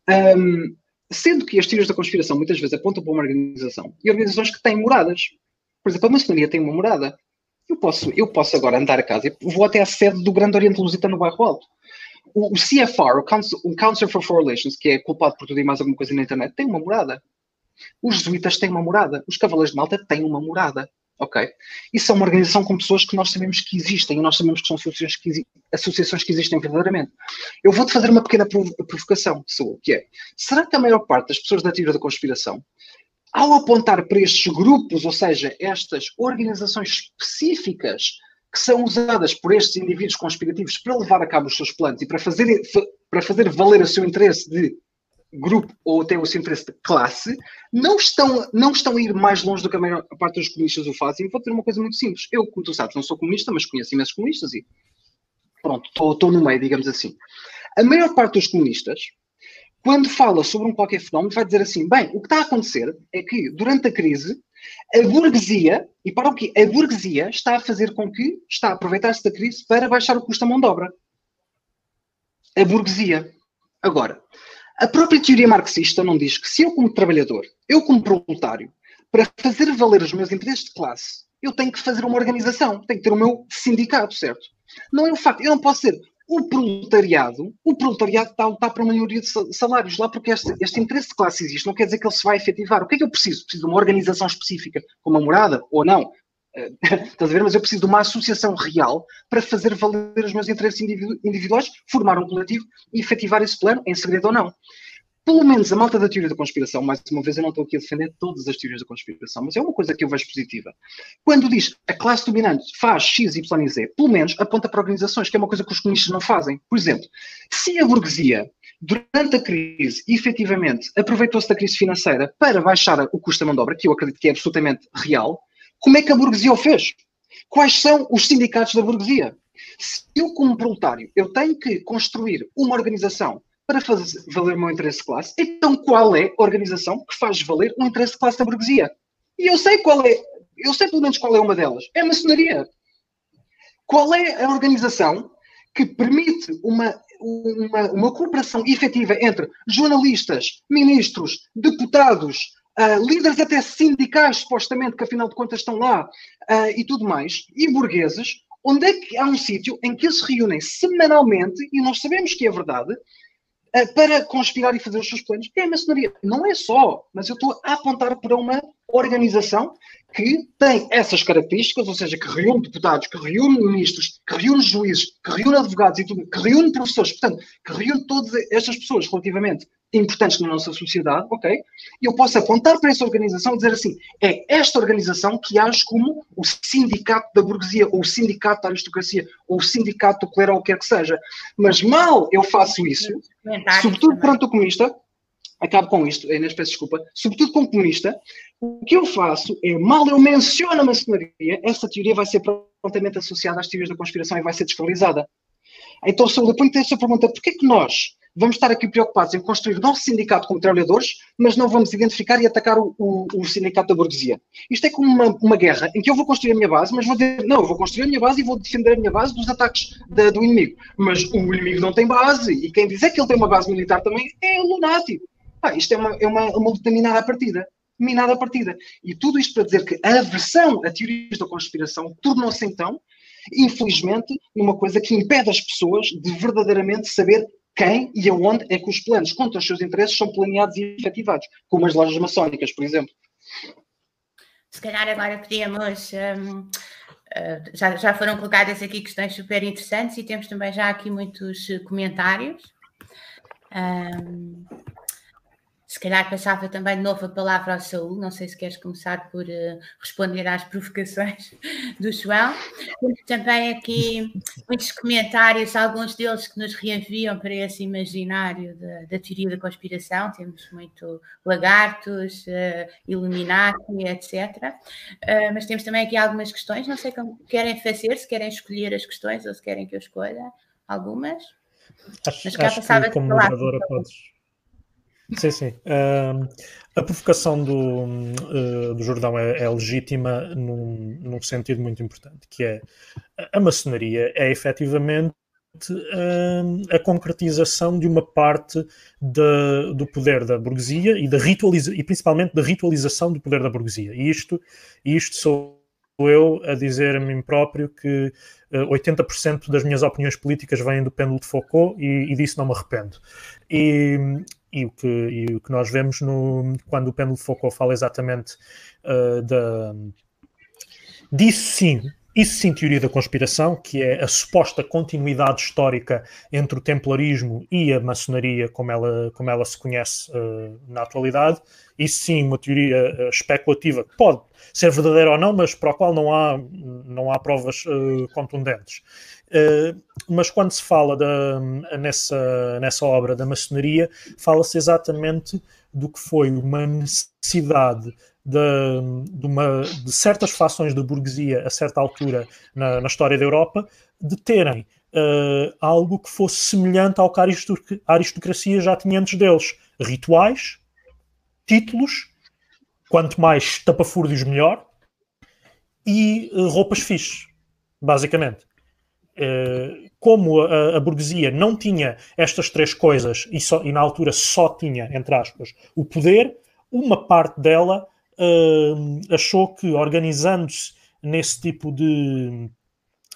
Um, sendo que as teorias da conspiração muitas vezes apontam para uma organização e organizações que têm moradas. Por exemplo, a maçonaria tem uma morada. Eu posso, eu posso agora andar a casa e vou até à sede do Grande Oriente Lusitano no Bairro Alto o, CFR, o Council, o Council for Foreign Relations, que é culpado por tudo e mais alguma coisa na internet, tem uma morada. Os jesuítas têm uma morada. Os Cavaleiros de Malta têm uma morada. Ok? Isso é uma organização com pessoas que nós sabemos que existem e nós sabemos que são associações que, associações que existem verdadeiramente. Eu vou-te fazer uma pequena provocação, Saúl, que é: será que a maior parte das pessoas da teoria da conspiração, ao apontar para estes grupos, ou seja, estas organizações específicas que são usadas por estes indivíduos conspirativos para levar a cabo os seus planos e para fazer, para fazer valer o seu interesse de grupo ou até o seu interesse de classe, não estão, não estão a ir mais longe do que a maior parte dos comunistas o fazem. Vou dizer uma coisa muito simples. Eu, como tu sabes, não sou comunista, mas conheço imensos comunistas e pronto, estou no meio, digamos assim. A maior parte dos comunistas, quando fala sobre um qualquer fenómeno, vai dizer assim: bem, o que está a acontecer é que durante a crise a burguesia, e para o quê? A burguesia está a fazer com que, está a aproveitar-se da crise para baixar o custo da mão de obra. A burguesia. Agora, a própria teoria marxista não diz que se eu, como trabalhador, eu, como proletário, para fazer valer os meus interesses de classe, eu tenho que fazer uma organização, tenho que ter o meu sindicato, certo? Não é o facto, eu não posso ser o proletariado, o proletariado está a lutar para uma maioria de salários lá porque este, este, interesse de classe existe, não quer dizer que ele se vai efetivar. O que é que eu preciso? Preciso de uma organização específica, como uma morada, ou não. Eh, estás a ver? Mas eu preciso de uma associação real para fazer valer os meus interesses individuais, formar um coletivo e efetivar esse plano, em segredo ou não pelo menos a malta da teoria da conspiração, mais uma vez eu não estou aqui a defender todas as teorias da conspiração, mas é uma coisa que eu vejo positiva. Quando diz a classe dominante faz X, Y e Z, pelo menos aponta para organizações, que é uma coisa que os comunistas não fazem. Por exemplo, se a burguesia, durante a crise, efetivamente aproveitou-se da crise financeira para baixar o custo da mão de obra, que eu acredito que é absolutamente real, como é que a burguesia o fez? Quais são os sindicatos da burguesia? Se eu, como proletário, eu tenho que construir uma organização para fazer valer o meu interesse de classe. Então, qual é a organização que faz valer o interesse de classe da burguesia? E eu sei qual é, eu sei pelo menos qual é uma delas. É a maçonaria. Qual é a organização que permite uma, uma, uma cooperação efetiva entre jornalistas, ministros, deputados, uh, líderes até sindicais, supostamente, que afinal de contas estão lá, uh, e tudo mais, e burgueses, onde é que há um sítio em que eles se reúnem semanalmente, e nós sabemos que é verdade, para conspirar e fazer os seus planos. É a maçonaria. Não é só, mas eu estou a apontar para uma organização que tem essas características, ou seja, que reúne deputados, que reúne ministros, que reúne juízes, que reúne advogados e tudo, que reúne professores, portanto, que reúne todas estas pessoas relativamente importantes na nossa sociedade, ok? E eu posso apontar para essa organização e dizer assim: é esta organização que age como o sindicato da burguesia, ou o sindicato da aristocracia, ou o sindicato do clero, ou o que quer que seja. Mas mal eu faço isso, sobretudo perante o comunista, acabo com isto, Inês, peço desculpa, sobretudo com o comunista, o que eu faço é, mal eu menciono a maçonaria, essa teoria vai ser prontamente associada às teorias da conspiração e vai ser desvalorizada. Então, se eu ponho essa pergunta, porquê é que nós vamos estar aqui preocupados em construir nosso sindicato como trabalhadores, mas não vamos identificar e atacar o, o, o sindicato da burguesia. Isto é como uma, uma, guerra em que eu vou construir a minha base, mas vou dizer, não, eu vou construir a minha base e vou defender a minha base dos ataques da, do inimigo. Mas o inimigo não tem base, e quem dizer que ele tem uma base militar também é lunático. Isto é uma, é uma, uma luta minada à partida. Minada à partida. E tudo isto para dizer que a aversão a teorias da conspiração tornou-se então infelizmente, numa coisa que impede as pessoas de verdadeiramente saber quem e aonde é que os planos contra os seus interesses são planeados e efetivados, como as lojas maçónicas, por exemplo. Se calhar agora podíamos. Um, eh, já, já foram colocadas aqui questões super interessantes e temos também já aqui muitos comentários. Um, se calhar passava também de novo a palavra ao Saúl, não sei se queres começar por uh, responder às provocações do João. Temos também aqui muitos comentários, alguns deles que nos reenviam para esse imaginário da, da teoria da conspiração. Temos muito lagartos, uh, Illuminati, etc. Uh, mas temos também aqui algumas questões, não sei como querem fazer, se querem escolher as questões ou se querem que eu escolha algumas. Acho, acho que como moderadora podes Sim, sim. A provocação do, uh, do Jordão é, é legítima num, num, sentido muito importante, que é a maçonaria é efetivamente a concretização de uma parte do poder da burguesia e, da e principalmente da ritualização do poder da burguesia. E isto, isto sou eu a dizer a mim próprio que 80% das minhas opiniões políticas vêm do pêndulo de Foucault e, e disso não me arrependo. E, e o que, e o que nós vemos no, quando o pêndulo Foucault fala exatamente uh, da, disso sim, isso sim teoria da conspiração, que é a suposta continuidade histórica entre o templarismo e a maçonaria como ela, como ela se conhece uh, na atualidade, isso sim uma teoria uh, especulativa que pode ser verdadeira ou não, mas para a qual não há, não há provas uh, contundentes. Mas quando se fala da, nessa, nessa obra da maçonaria, fala-se exatamente do que foi uma necessidade de, de, uma, de certas fações da burguesia a certa altura na, na história da Europa de terem uh, algo que fosse semelhante ao que a aristocracia já tinha antes deles: rituais, títulos, quanto mais tapafúrdios melhor, e uh, roupas fixes, basicamente. Uh, como a, a, burguesia não tinha estas três coisas e, só, e, na altura só tinha, entre aspas, o poder, uma parte dela uh, achou que organizando-se nesse tipo de,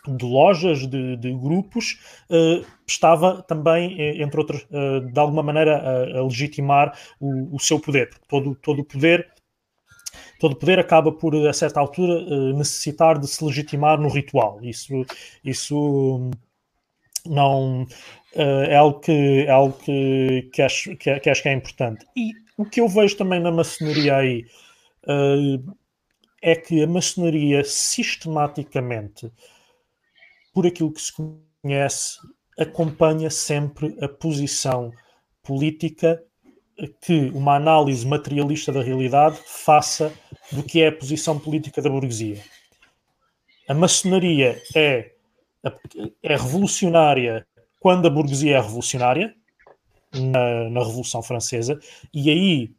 de lojas, de, de grupos, uh, estava também, entre outras, de alguma maneira, a, a legitimar o, o, seu poder. Todo, todo o poder todo poder acaba por, a certa altura, eh, necessitar de se legitimar no ritual. Isso, isso não eh, é algo que, é algo que, que, acho, que, que acho que é importante. E o que eu vejo também na maçonaria aí eh, é que a maçonaria sistematicamente, por aquilo que se conhece, acompanha sempre a posição política que uma análise materialista da realidade faça do que é a posição política da burguesia. A maçonaria é, é revolucionária quando a burguesia é revolucionária, na, na Revolução Francesa, e aí,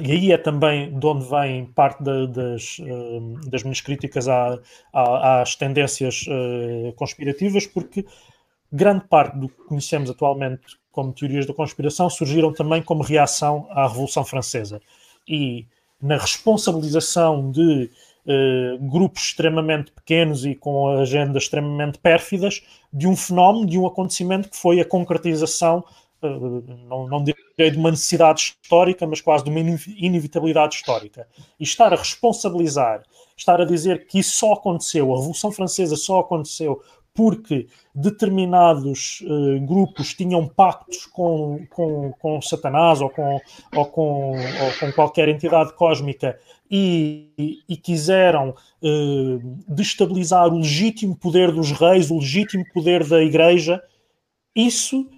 e aí é também de onde vem parte da, das, eh, das minhas críticas à, à, às tendências uh, conspirativas, porque grande parte do que conhecemos atualmente como teorias da conspiração, surgiram também como reação à Revolução Francesa. E na responsabilização de uh, grupos extremamente pequenos e com agendas extremamente pérfidas de um fenómeno, de um acontecimento que foi a concretização, não, não direi de uma necessidade histórica, mas quase de uma inevitabilidade histórica. E estar a responsabilizar, estar a dizer que isso só aconteceu, a Revolução Francesa só aconteceu porque determinados uh, grupos tinham pactos com, com, com Satanás ou com, ou, com, ou com qualquer entidade cósmica e, e, quiseram uh, destabilizar o legítimo poder dos reis, o legítimo poder da igreja, isso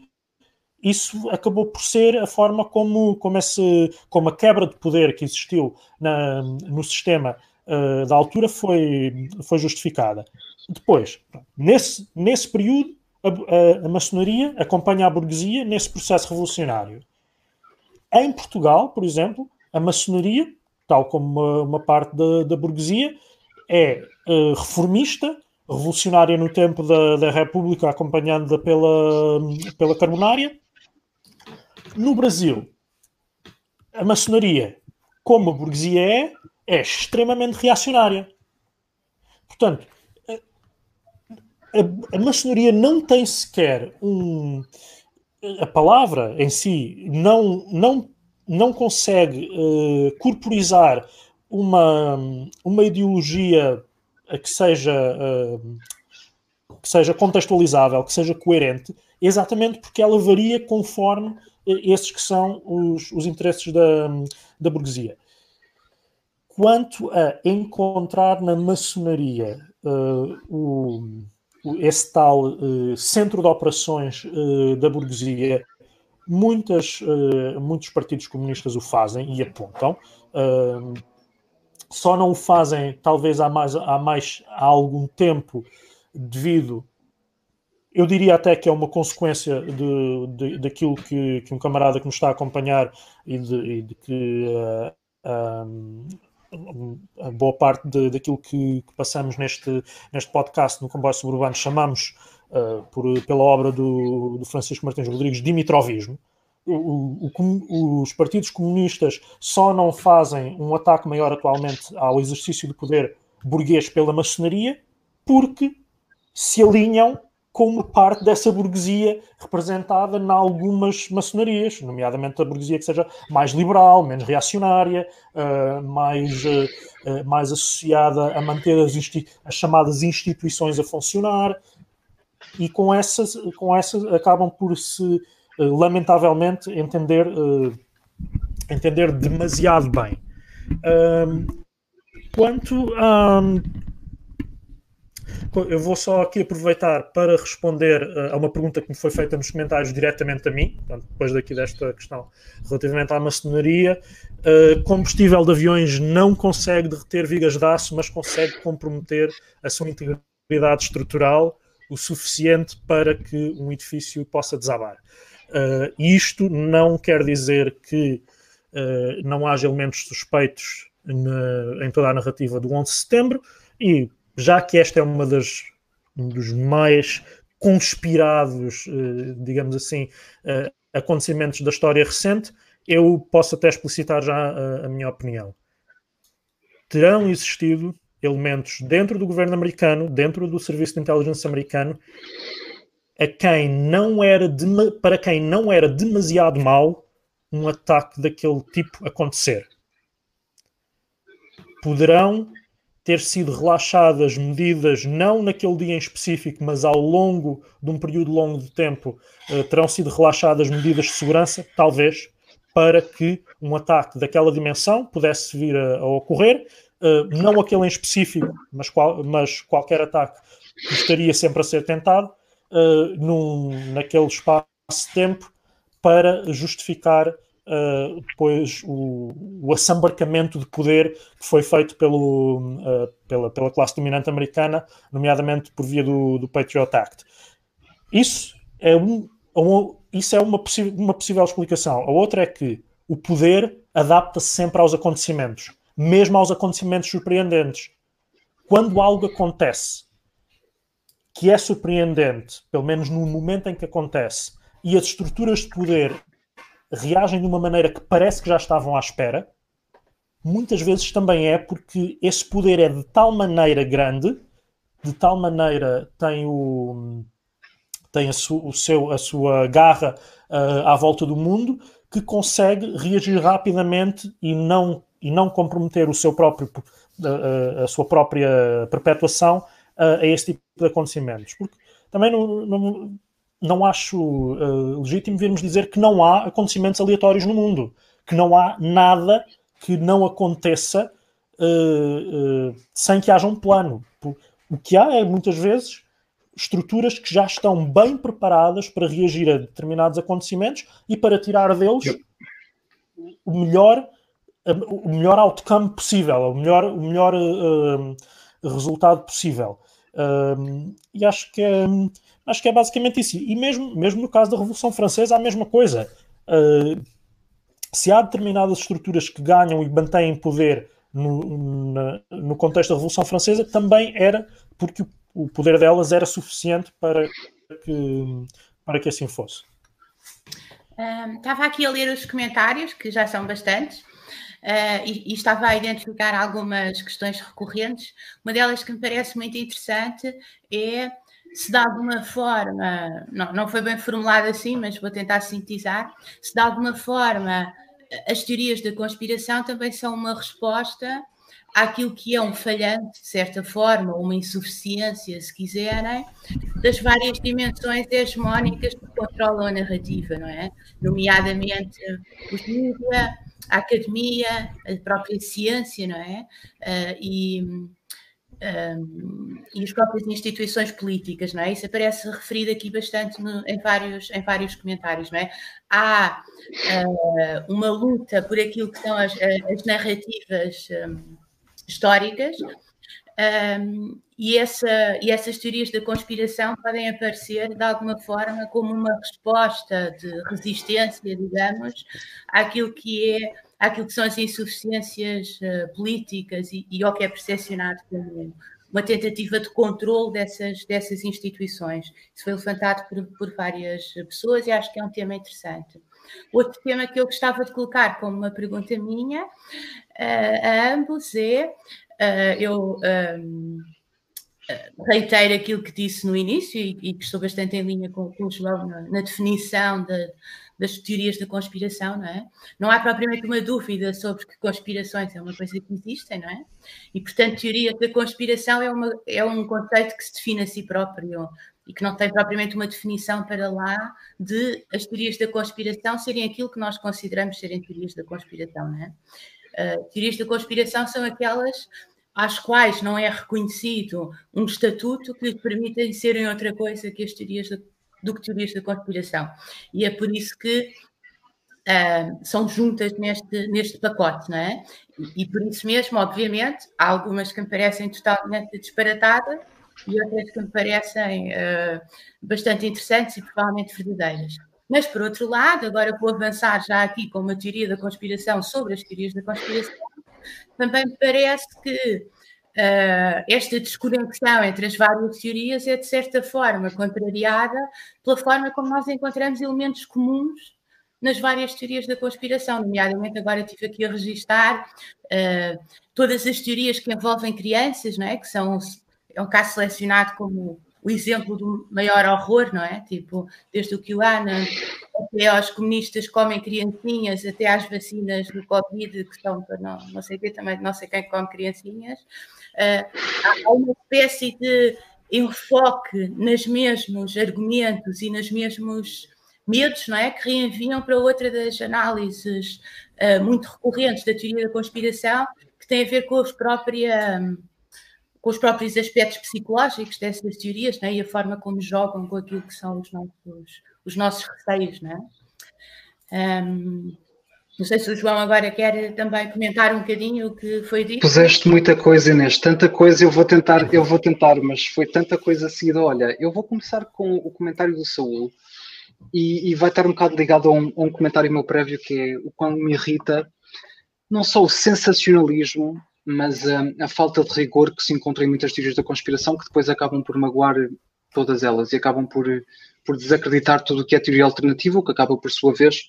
isso acabou por ser a forma como, como, esse, como a quebra de poder que existiu na, no sistema uh, da altura foi, foi justificada. Depois, nesse, nesse período, a, a, a maçonaria acompanha a burguesia nesse processo revolucionário. Em Portugal, por exemplo, a maçonaria, tal como uma, uma parte da, da, burguesia, é uh, reformista, revolucionária no tempo da, da República, acompanhada pela, pela Carbonária. No Brasil, a maçonaria, como a burguesia é, é extremamente reacionária. Portanto, a, a maçonaria não tem sequer um. A palavra em si não, não, não consegue uh, corporizar uma, uma ideologia que seja, uh, que seja contextualizável, que seja coerente, exatamente porque ela varia conforme esses que são os, os interesses da, da burguesia. Quanto a encontrar na maçonaria uh, o esse tal uh, centro de operações uh, da burguesia, muitas, muitos partidos comunistas o fazem e apontam. só não o fazem, talvez, há mais, há mais há algum tempo, devido. Eu diria até que é uma consequência de, de, daquilo que, que um camarada que nos está a acompanhar e de, e de que a boa parte de, daquilo que, que, passamos neste, neste podcast no Comboio Suburbano chamamos uh, por, pela obra do, do, Francisco Martins Rodrigues Dimitrovismo. O, o, os partidos comunistas só não fazem um ataque maior atualmente ao exercício do poder burguês pela maçonaria porque se alinham como parte dessa burguesia representada em algumas maçonarias, nomeadamente a burguesia que seja mais liberal, menos reacionária, uh, mais, uh, mais associada a manter as, as, chamadas instituições a funcionar, e com essas, com essas acabam por se, lamentavelmente, entender, entender demasiado bem. quanto a eu vou só aqui aproveitar para responder uh, a uma pergunta que me foi feita nos comentários diretamente a mim, portanto, depois daqui desta questão relativamente à maçonaria. Uh, combustível de aviões não consegue derreter vigas de aço, mas consegue comprometer a sua integridade estrutural o suficiente para que um edifício possa desabar. Uh, isto não quer dizer que não haja elementos suspeitos na, em toda a narrativa do 11 de setembro, e já que esta é uma das um dos mais conspirados, eh, digamos assim, eh, acontecimentos da história recente, eu posso até explicitar já a, a minha opinião. Terão existido elementos dentro do governo americano, dentro do serviço de inteligência americano, a quem não era para quem não era demasiado mal um ataque daquele tipo acontecer. Poderão ter sido relaxadas medidas, não naquele dia em específico, mas ao longo de um período longo de tempo, uh, terão sido relaxadas medidas de segurança, talvez, para que um ataque daquela dimensão pudesse vir a, a ocorrer. Uh, não aquele em específico, mas, qual, mas, qualquer ataque que estaria sempre a ser tentado, uh, num, naquele espaço de tempo, para justificar uh, depois o, o assambarcamento de poder que foi feito pelo, uh, pela, pela classe dominante americana, nomeadamente por via do, do Patriot Act. Isso é, um, um isso é uma, uma possível explicação. A outra é que o poder adapta-se sempre aos acontecimentos, mesmo aos acontecimentos surpreendentes. Quando algo acontece que é surpreendente, pelo menos no momento em que acontece, e as estruturas de poder reagem de uma maneira que parece que já estavam à espera, muitas vezes também é porque esse poder é de tal maneira grande, de tal maneira tem o tem a, su, o seu, a sua garra uh, à volta do mundo que consegue reagir rapidamente e não, e não comprometer o seu próprio, uh, a sua própria perpetuação a este tipo de acontecimentos. Porque também não, não, não acho uh, legítimo virmos dizer que não há acontecimentos aleatórios no mundo, que não há nada que não aconteça uh, uh, sem que haja um plano. O que há é muitas vezes estruturas que já estão bem preparadas para reagir a determinados acontecimentos e para tirar deles o melhor o melhor outcome possível, o melhor, o melhor resultado possível. E acho que, é, acho que é basicamente isso. E mesmo, mesmo no caso da Revolução Francesa, a mesma coisa. Uh, se há determinadas estruturas que ganham e mantêm poder no, no contexto da Revolução Francesa, também era porque o, o poder delas era suficiente para que, para que assim fosse. Um, estava aqui a ler os comentários, que já são bastantes, uh, e, e, estava a identificar algumas questões recorrentes. Uma delas que me parece muito interessante é se de alguma forma, não, não foi bem formulado assim, mas vou tentar sintetizar, se de alguma forma as teorias da conspiração também são uma resposta àquilo que é um falhante, de certa forma, uma insuficiência, se quiserem, das várias dimensões hegemónicas que controlam a narrativa, não é? Nomeadamente os mídia, a academia, a própria ciência, não é? Uh, e, um, e as próprias instituições políticas, não é? Isso aparece referido aqui bastante no, em, vários, em vários comentários, não é? Há uh, uma luta por aquilo que são as, as narrativas um, históricas um, e, essa, e essas teorias da conspiração podem aparecer de alguma forma como uma resposta de resistência, digamos, àquilo que é àquilo que são as insuficiências uh, políticas e, e ao que é percepcionado como uma tentativa de controle dessas, dessas instituições. Isso foi levantado por, por várias pessoas e acho que é um tema interessante. Outro tema que eu gostava de colocar como uma pergunta minha uh, a ambos é: uh, eu um, reitero aquilo que disse no início e, e que estou bastante em linha com, com o João na, na definição de, das teorias da conspiração, não é? Não há propriamente uma dúvida sobre que conspirações é uma coisa que existem, não é? E, portanto, teoria da conspiração é, uma, é um conceito que se define a si próprio e que não tem propriamente uma definição para lá de as teorias da conspiração serem aquilo que nós consideramos serem teorias da conspiração, não é? Uh, teorias da conspiração são aquelas às quais não é reconhecido um estatuto que lhes permitem serem outra coisa que as teorias da do que teorias da conspiração. E é por isso que uh, são juntas neste, neste pacote, não é? E, e, por isso mesmo, obviamente, há algumas que me parecem totalmente disparatadas e outras que me parecem uh, bastante interessantes e provavelmente verdadeiras. Mas, por outro lado, agora vou avançar já aqui com uma teoria da conspiração sobre as teorias da conspiração, também me parece que uh, esta desconexão entre as várias teorias é, de certa forma, contrariada pela forma como nós encontramos elementos comuns nas várias teorias da conspiração, nomeadamente agora estive aqui a registar uh, todas as teorias que envolvem crianças, não é? que são, é um caso selecionado como o exemplo do maior horror, não é? Tipo, desde o QAnon até aos comunistas comem criancinhas, até às vacinas do Covid, que estão para não, não sei quem também, não sei quem come criancinhas. Há uma espécie de enfoque nos mesmos argumentos e nos mesmos medos, não é? Que reenviam para outra das análises uh, muito recorrentes da teoria da conspiração, que tem a ver com, própria, com os próprios aspectos psicológicos dessas teorias é? e a forma como jogam com aquilo que são os nossos, os nossos receios. Não é? Um, não sei se o João agora quer também comentar um bocadinho o que foi dito. Puseste muita coisa, Inês, tanta coisa, eu vou tentar, eu vou tentar, mas foi tanta coisa seguida. Olha, eu vou começar com o comentário do Saúl e, e vai estar um bocado ligado a um, a um, comentário meu prévio que é o quão me irrita não só o sensacionalismo, mas a, a falta de rigor que se encontra em muitas teorias da conspiração que depois acabam por magoar todas elas e acabam por, por desacreditar tudo o que é teoria alternativa, o que acaba por sua vez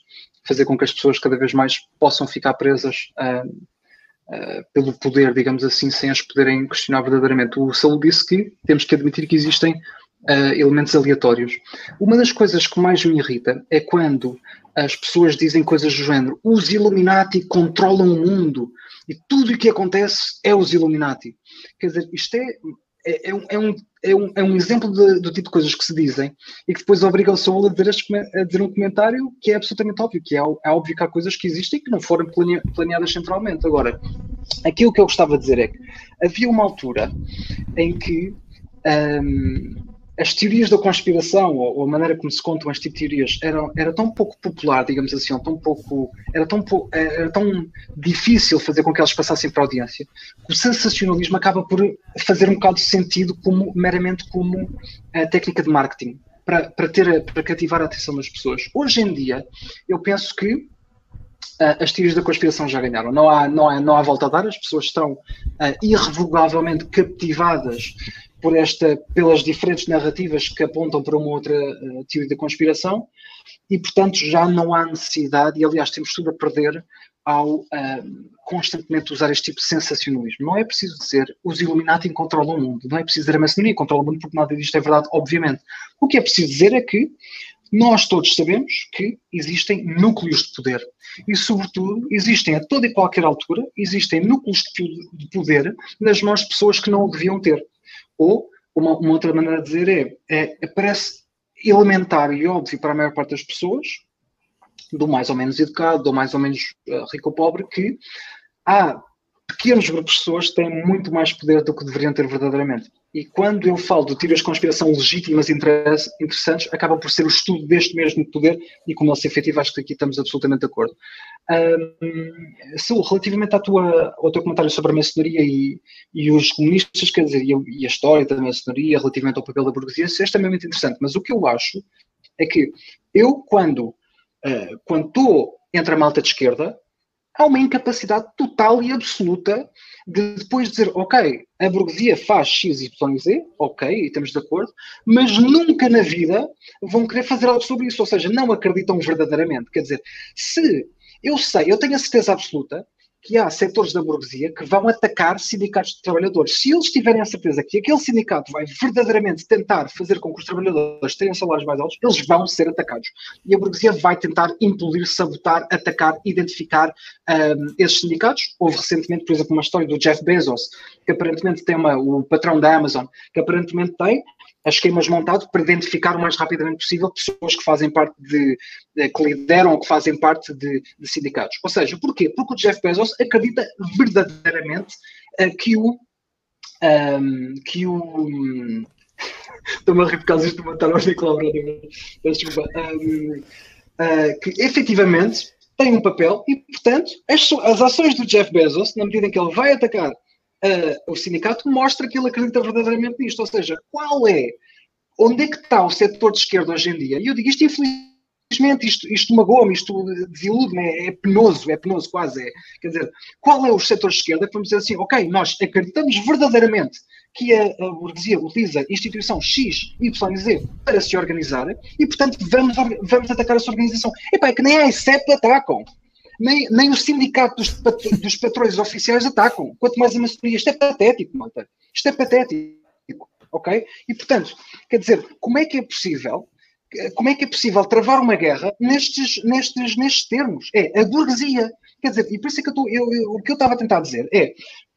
fazer com que as pessoas cada vez mais possam ficar presas uh, uh, pelo poder, digamos assim, sem as poderem questionar verdadeiramente. O Saúl disse que temos que admitir que existem uh, elementos aleatórios. Uma das coisas que mais me irrita é quando as pessoas dizem coisas do género: os Illuminati controlam o mundo e tudo o que acontece é os Illuminati. Quer dizer, isto é é, é, um, é, um, é, um, é um exemplo de, do tipo de coisas que se dizem e que depois obriga o Saúl a dizer, a dizer um comentário que é absolutamente óbvio, que é, é óbvio que há coisas que existem que não foram planeadas centralmente. Agora, aquilo que eu gostava de dizer é que havia uma altura em que um, as teorias da conspiração, ou, a maneira como se contam de teorias, eram, era tão pouco popular, digamos assim, tão pouco, era, tão era tão difícil fazer com que elas passassem para a audiência, o sensacionalismo acaba por fazer um bocado de sentido como, meramente como a técnica de marketing, para, para, ter, para cativar a atenção das pessoas. Hoje em dia, eu penso que as teorias da conspiração já ganharam. Não há, não, há, não há volta a dar, as pessoas estão uh, irrevogavelmente captivadas por esta, pelas diferentes narrativas que apontam para uma outra uh, teoria da conspiração e, portanto, já não há necessidade, e aliás, temos tudo a perder ao uh, constantemente usar este tipo de sensacionalismo. Não é preciso dizer os Illuminati controlam o mundo, não é preciso dizer a maçonaria controla o mundo, porque nada disto é verdade, obviamente. O que é preciso dizer é que nós todos sabemos que existem núcleos de poder e, sobretudo, existem a toda e qualquer altura, existem núcleos de poder nas mãos de pessoas que não o deviam ter. Ou, uma, uma outra maneira de dizer é, é, parece elementar e óbvio para a maior parte das pessoas, do mais ou menos educado, do mais ou menos uh, rico ou pobre, que há pequenos grupos de pessoas que têm muito mais poder do que deveriam ter verdadeiramente. E quando eu falo de teorias de conspiração legítimas e interessantes, acaba por ser o estudo deste mesmo poder e como ele se efetiva, acho que aqui estamos absolutamente de acordo. Um, Saúl, relativamente à tua, ao teu comentário sobre a maçonaria e, e os comunistas, quer dizer, e, a história da maçonaria relativamente ao papel da burguesia, isso é extremamente interessante, mas o que eu acho é que eu, quando, uh, estou entre a malta de esquerda, há uma incapacidade total e absoluta de depois dizer, ok, a burguesia faz X, Y e Z, ok, e estamos de acordo, mas nunca na vida vão querer fazer algo sobre isso, ou seja, não acreditam verdadeiramente. Quer dizer, se eu sei, eu tenho a certeza absoluta que há setores da burguesia que vão atacar sindicatos de trabalhadores. Se eles tiverem a certeza que aquele sindicato vai verdadeiramente tentar fazer com que os trabalhadores tenham salários mais altos, eles vão ser atacados. E a burguesia vai tentar implodir, sabotar, atacar, identificar um, esses sindicatos. Houve recentemente, por exemplo, uma história do Jeff Bezos, que aparentemente tem uma, o patrão da Amazon, que aparentemente tem a esquemas montados para identificar o mais rapidamente possível pessoas que fazem parte de, de que lideram ou que fazem parte de, de, sindicatos. Ou seja, porquê? Porque o Jeff Bezos acredita verdadeiramente uh, que o um, que o estou-me a rir por causa de matar o Nicolau que efetivamente tem um papel e, portanto, as, as ações do Jeff Bezos, na medida em que ele vai atacar uh, o sindicato mostra que ele acredita verdadeiramente nisto. Ou seja, qual é, onde é que está o setor de esquerda hoje em dia? E eu digo isto infelizmente, isto, isto magoa-me, isto desilude-me, é, é, penoso, é penoso quase. É. Quer dizer, qual é o setor de esquerda que vamos dizer assim, ok, nós acreditamos verdadeiramente que a, a burguesia utiliza instituição X, Y Z para se organizar e, portanto, vamos, vamos atacar essa organização. Epá, é que nem a ICEP atacam nem, nem o sindicato dos, dos patrões oficiais atacam, quanto mais a maçonaria. Isto é patético, malta. Isto é patético. Ok? E, portanto, quer dizer, como é que é possível como é que é possível travar uma guerra nestes, nestes, nestes termos? É a burguesia. Quer dizer, e por isso é que eu o que eu estava a tentar dizer é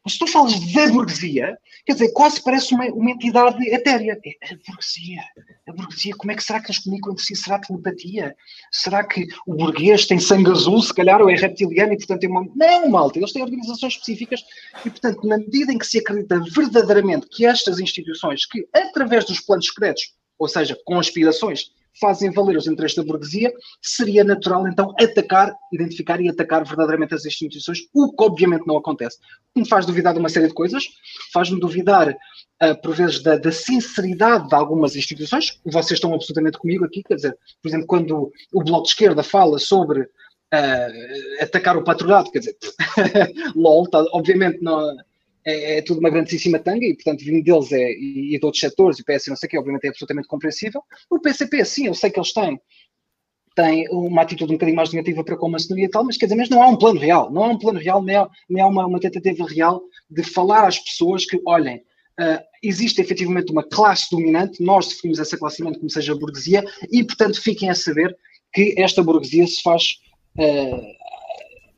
se tu falas da burguesia, quer dizer, quase parece uma, uma entidade etérea. É a burguesia. A burguesia, como é que será que eles comunicam entre si? Será telepatia? Será que o burguês tem sangue azul, se calhar, ou é reptiliano e, portanto, tem uma. Não, malta, eles têm organizações específicas e, portanto, na medida em que se acredita verdadeiramente que estas instituições, que através dos planos secretos, ou seja, conspirações, fazem valer os interesses da burguesia, seria natural então atacar, identificar e atacar verdadeiramente as instituições, o que obviamente não acontece. Me faz duvidar de uma série de coisas, faz-me duvidar, uh, por vezes, da, da, sinceridade de algumas instituições, vocês estão absolutamente comigo aqui, quer dizer, por exemplo, quando o Bloco de Esquerda fala sobre uh, atacar o patronato, quer dizer, LOL, tá, obviamente não é, é, tudo uma grandíssima tanga e, portanto, vindo deles é, e, e de outros setores, e o PS não sei o que, obviamente é absolutamente compreensível. O PCP, sim, eu sei que eles têm, têm uma atitude um bocadinho mais negativa para com a maçonaria e tal, mas quer dizer, mas não há um plano real, não há um plano real, nem há, nem há uma, uma tentativa real de falar às pessoas que, olhem, uh, existe efetivamente uma classe dominante, nós definimos essa classe dominante como seja a burguesia, e, portanto, fiquem a saber que esta burguesia se faz uh,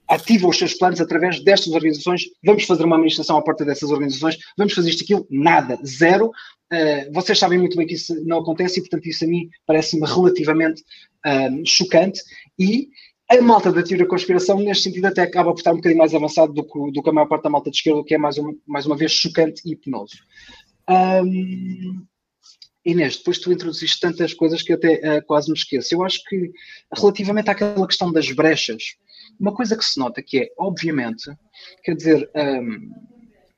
ativa os seus planos através destas organizações, vamos fazer uma administração à porta dessas organizações, vamos fazer isto aquilo, nada, zero. Uh, vocês sabem muito bem que isso não acontece e, portanto, isso a mim parece-me relativamente uh, chocante e a malta da teoria da conspiração, neste sentido, até acaba por estar um bocadinho mais avançado do que, do que a maior parte da malta de esquerda, o que é mais uma, mais uma vez chocante e penoso. Um, Inês, depois tu introduziste tantas coisas que até uh, quase me esqueço. Eu acho que, relativamente àquela questão das brechas, uma coisa que se nota que é, obviamente, quer dizer, um,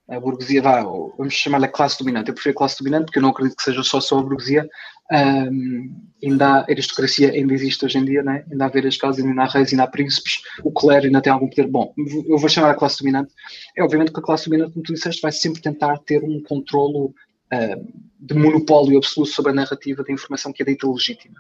a burguesia, vá, vamos chamar a classe dominante. Eu prefiro a classe dominante porque eu não acredito que seja só só a burguesia. Um, ainda há aristocracia, ainda existe hoje em dia, né? ainda há várias casas, ainda há reis, ainda há príncipes, o clero ainda tem algum poder. Bom, eu vou chamar a classe dominante. É obviamente que a classe dominante, como tu disseste, vai sempre tentar ter um controlo de monopólio absoluto sobre a narrativa da informação que é dita legítima.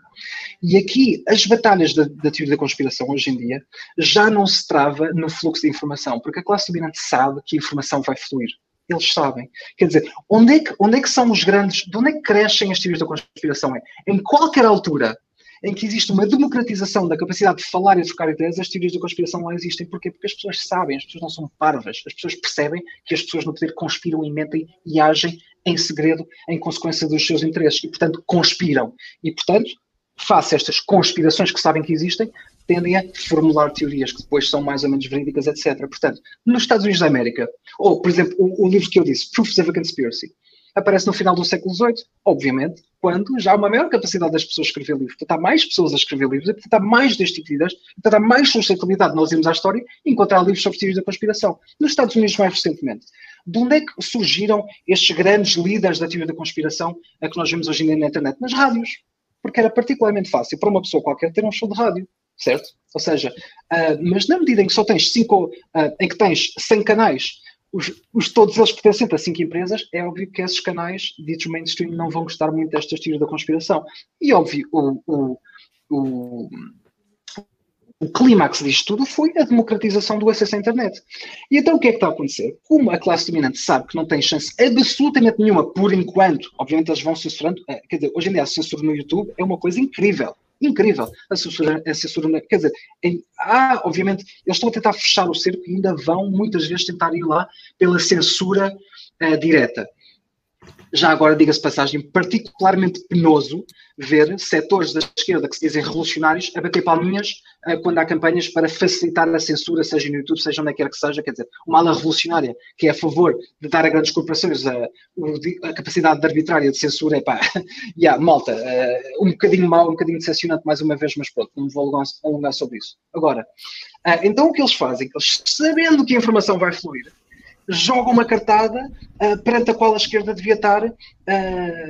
E aqui, as batalhas da, da, teoria da conspiração hoje em dia já não se trava no fluxo de informação, porque a classe dominante sabe que a informação vai fluir. Eles sabem. Quer dizer, onde é que, onde é que são os grandes, de onde é que crescem as teorias da conspiração? É, em qualquer altura em que existe uma democratização da capacidade de falar e trocar ideias, as teorias da conspiração não existem. Porquê? Porque as pessoas sabem, as pessoas não são parvas, as pessoas percebem que as pessoas no poder conspiram e mentem e agem em segredo em consequência dos seus interesses e, portanto, conspiram. E, portanto, face a estas conspirações que sabem que existem, tendem a formular teorias que depois são mais ou menos verídicas, etc. Portanto, nos Estados Unidos da América, ou, por exemplo, o, o livro que eu disse, Proofs of a Conspiracy, aparece no final do século XVIII, obviamente, quando já há uma maior capacidade das pessoas a escrever livros. Portanto, há mais pessoas a escrever livros, portanto, há mais destas ideas, portanto, há mais sustentabilidade. Nós irmos à história e encontrar livros sobre teorias da conspiração. Nos Estados Unidos, mais recentemente. De onde é que surgiram estes grandes líderes da teoria da conspiração a que nós vemos hoje em dia na internet? Nas rádios. Porque era particularmente fácil para uma pessoa qualquer ter um show de rádio, certo? Ou seja, uh, mas na medida em que só tens cinco, uh, em que tens 100 canais os, os, todos eles pertencem a cinco empresas, é óbvio que esses canais ditos mainstream não vão gostar muito destas teorias da conspiração. E óbvio, o, o, o, o clímax disto tudo foi a democratização do acesso à internet. E então o que é que está a acontecer? Como a classe dominante sabe que não tem chance absolutamente nenhuma, por enquanto, obviamente eles vão censurando, eh, quer dizer, hoje em dia a censura no YouTube é uma coisa incrível incrível. A censura, a censura quer dizer, em, ah, obviamente, eles estão a tentar fechar o cerco e ainda vão muitas vezes tentar ir lá pela censura uh, direta já agora, diga-se passagem, particularmente penoso ver setores da esquerda que se dizem revolucionários a bater palminhas uh, quando há campanhas para facilitar a censura, seja no YouTube, seja onde quer que seja. Quer dizer, uma ala revolucionária que é a favor de dar a grandes corporações a, a capacidade de arbitrária de censura, é pá, yeah, malta, uh, um bocadinho mau, um bocadinho decepcionante mais uma vez, mas pronto, não me vou alongar, alongar sobre isso. Agora, uh, então o que eles fazem, eles sabendo que a informação vai fluir, joga uma cartada uh, perante a qual a esquerda devia estar uh,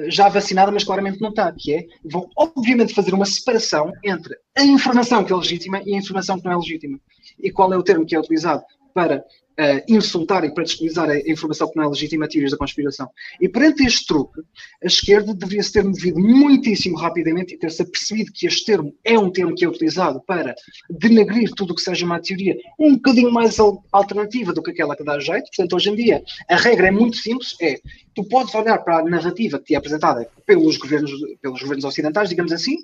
já vacinada, mas claramente não está, que é, vão obviamente fazer uma separação entre a informação que é legítima e a informação que não é legítima. E qual é o termo que é utilizado para uh, insultar e para descobrir a informação que não é legítima a teorias da conspiração. E perante este truque, a esquerda deveria se ter movido muitíssimo rapidamente e ter-se apercebido que este termo é um termo que é utilizado para denegrir tudo o que seja uma teoria um bocadinho mais alternativa do que aquela que dá jeito. Portanto, hoje em dia, a regra é muito simples, é tu podes olhar para a narrativa que te é apresentada pelos governos, pelos governos ocidentais, digamos assim,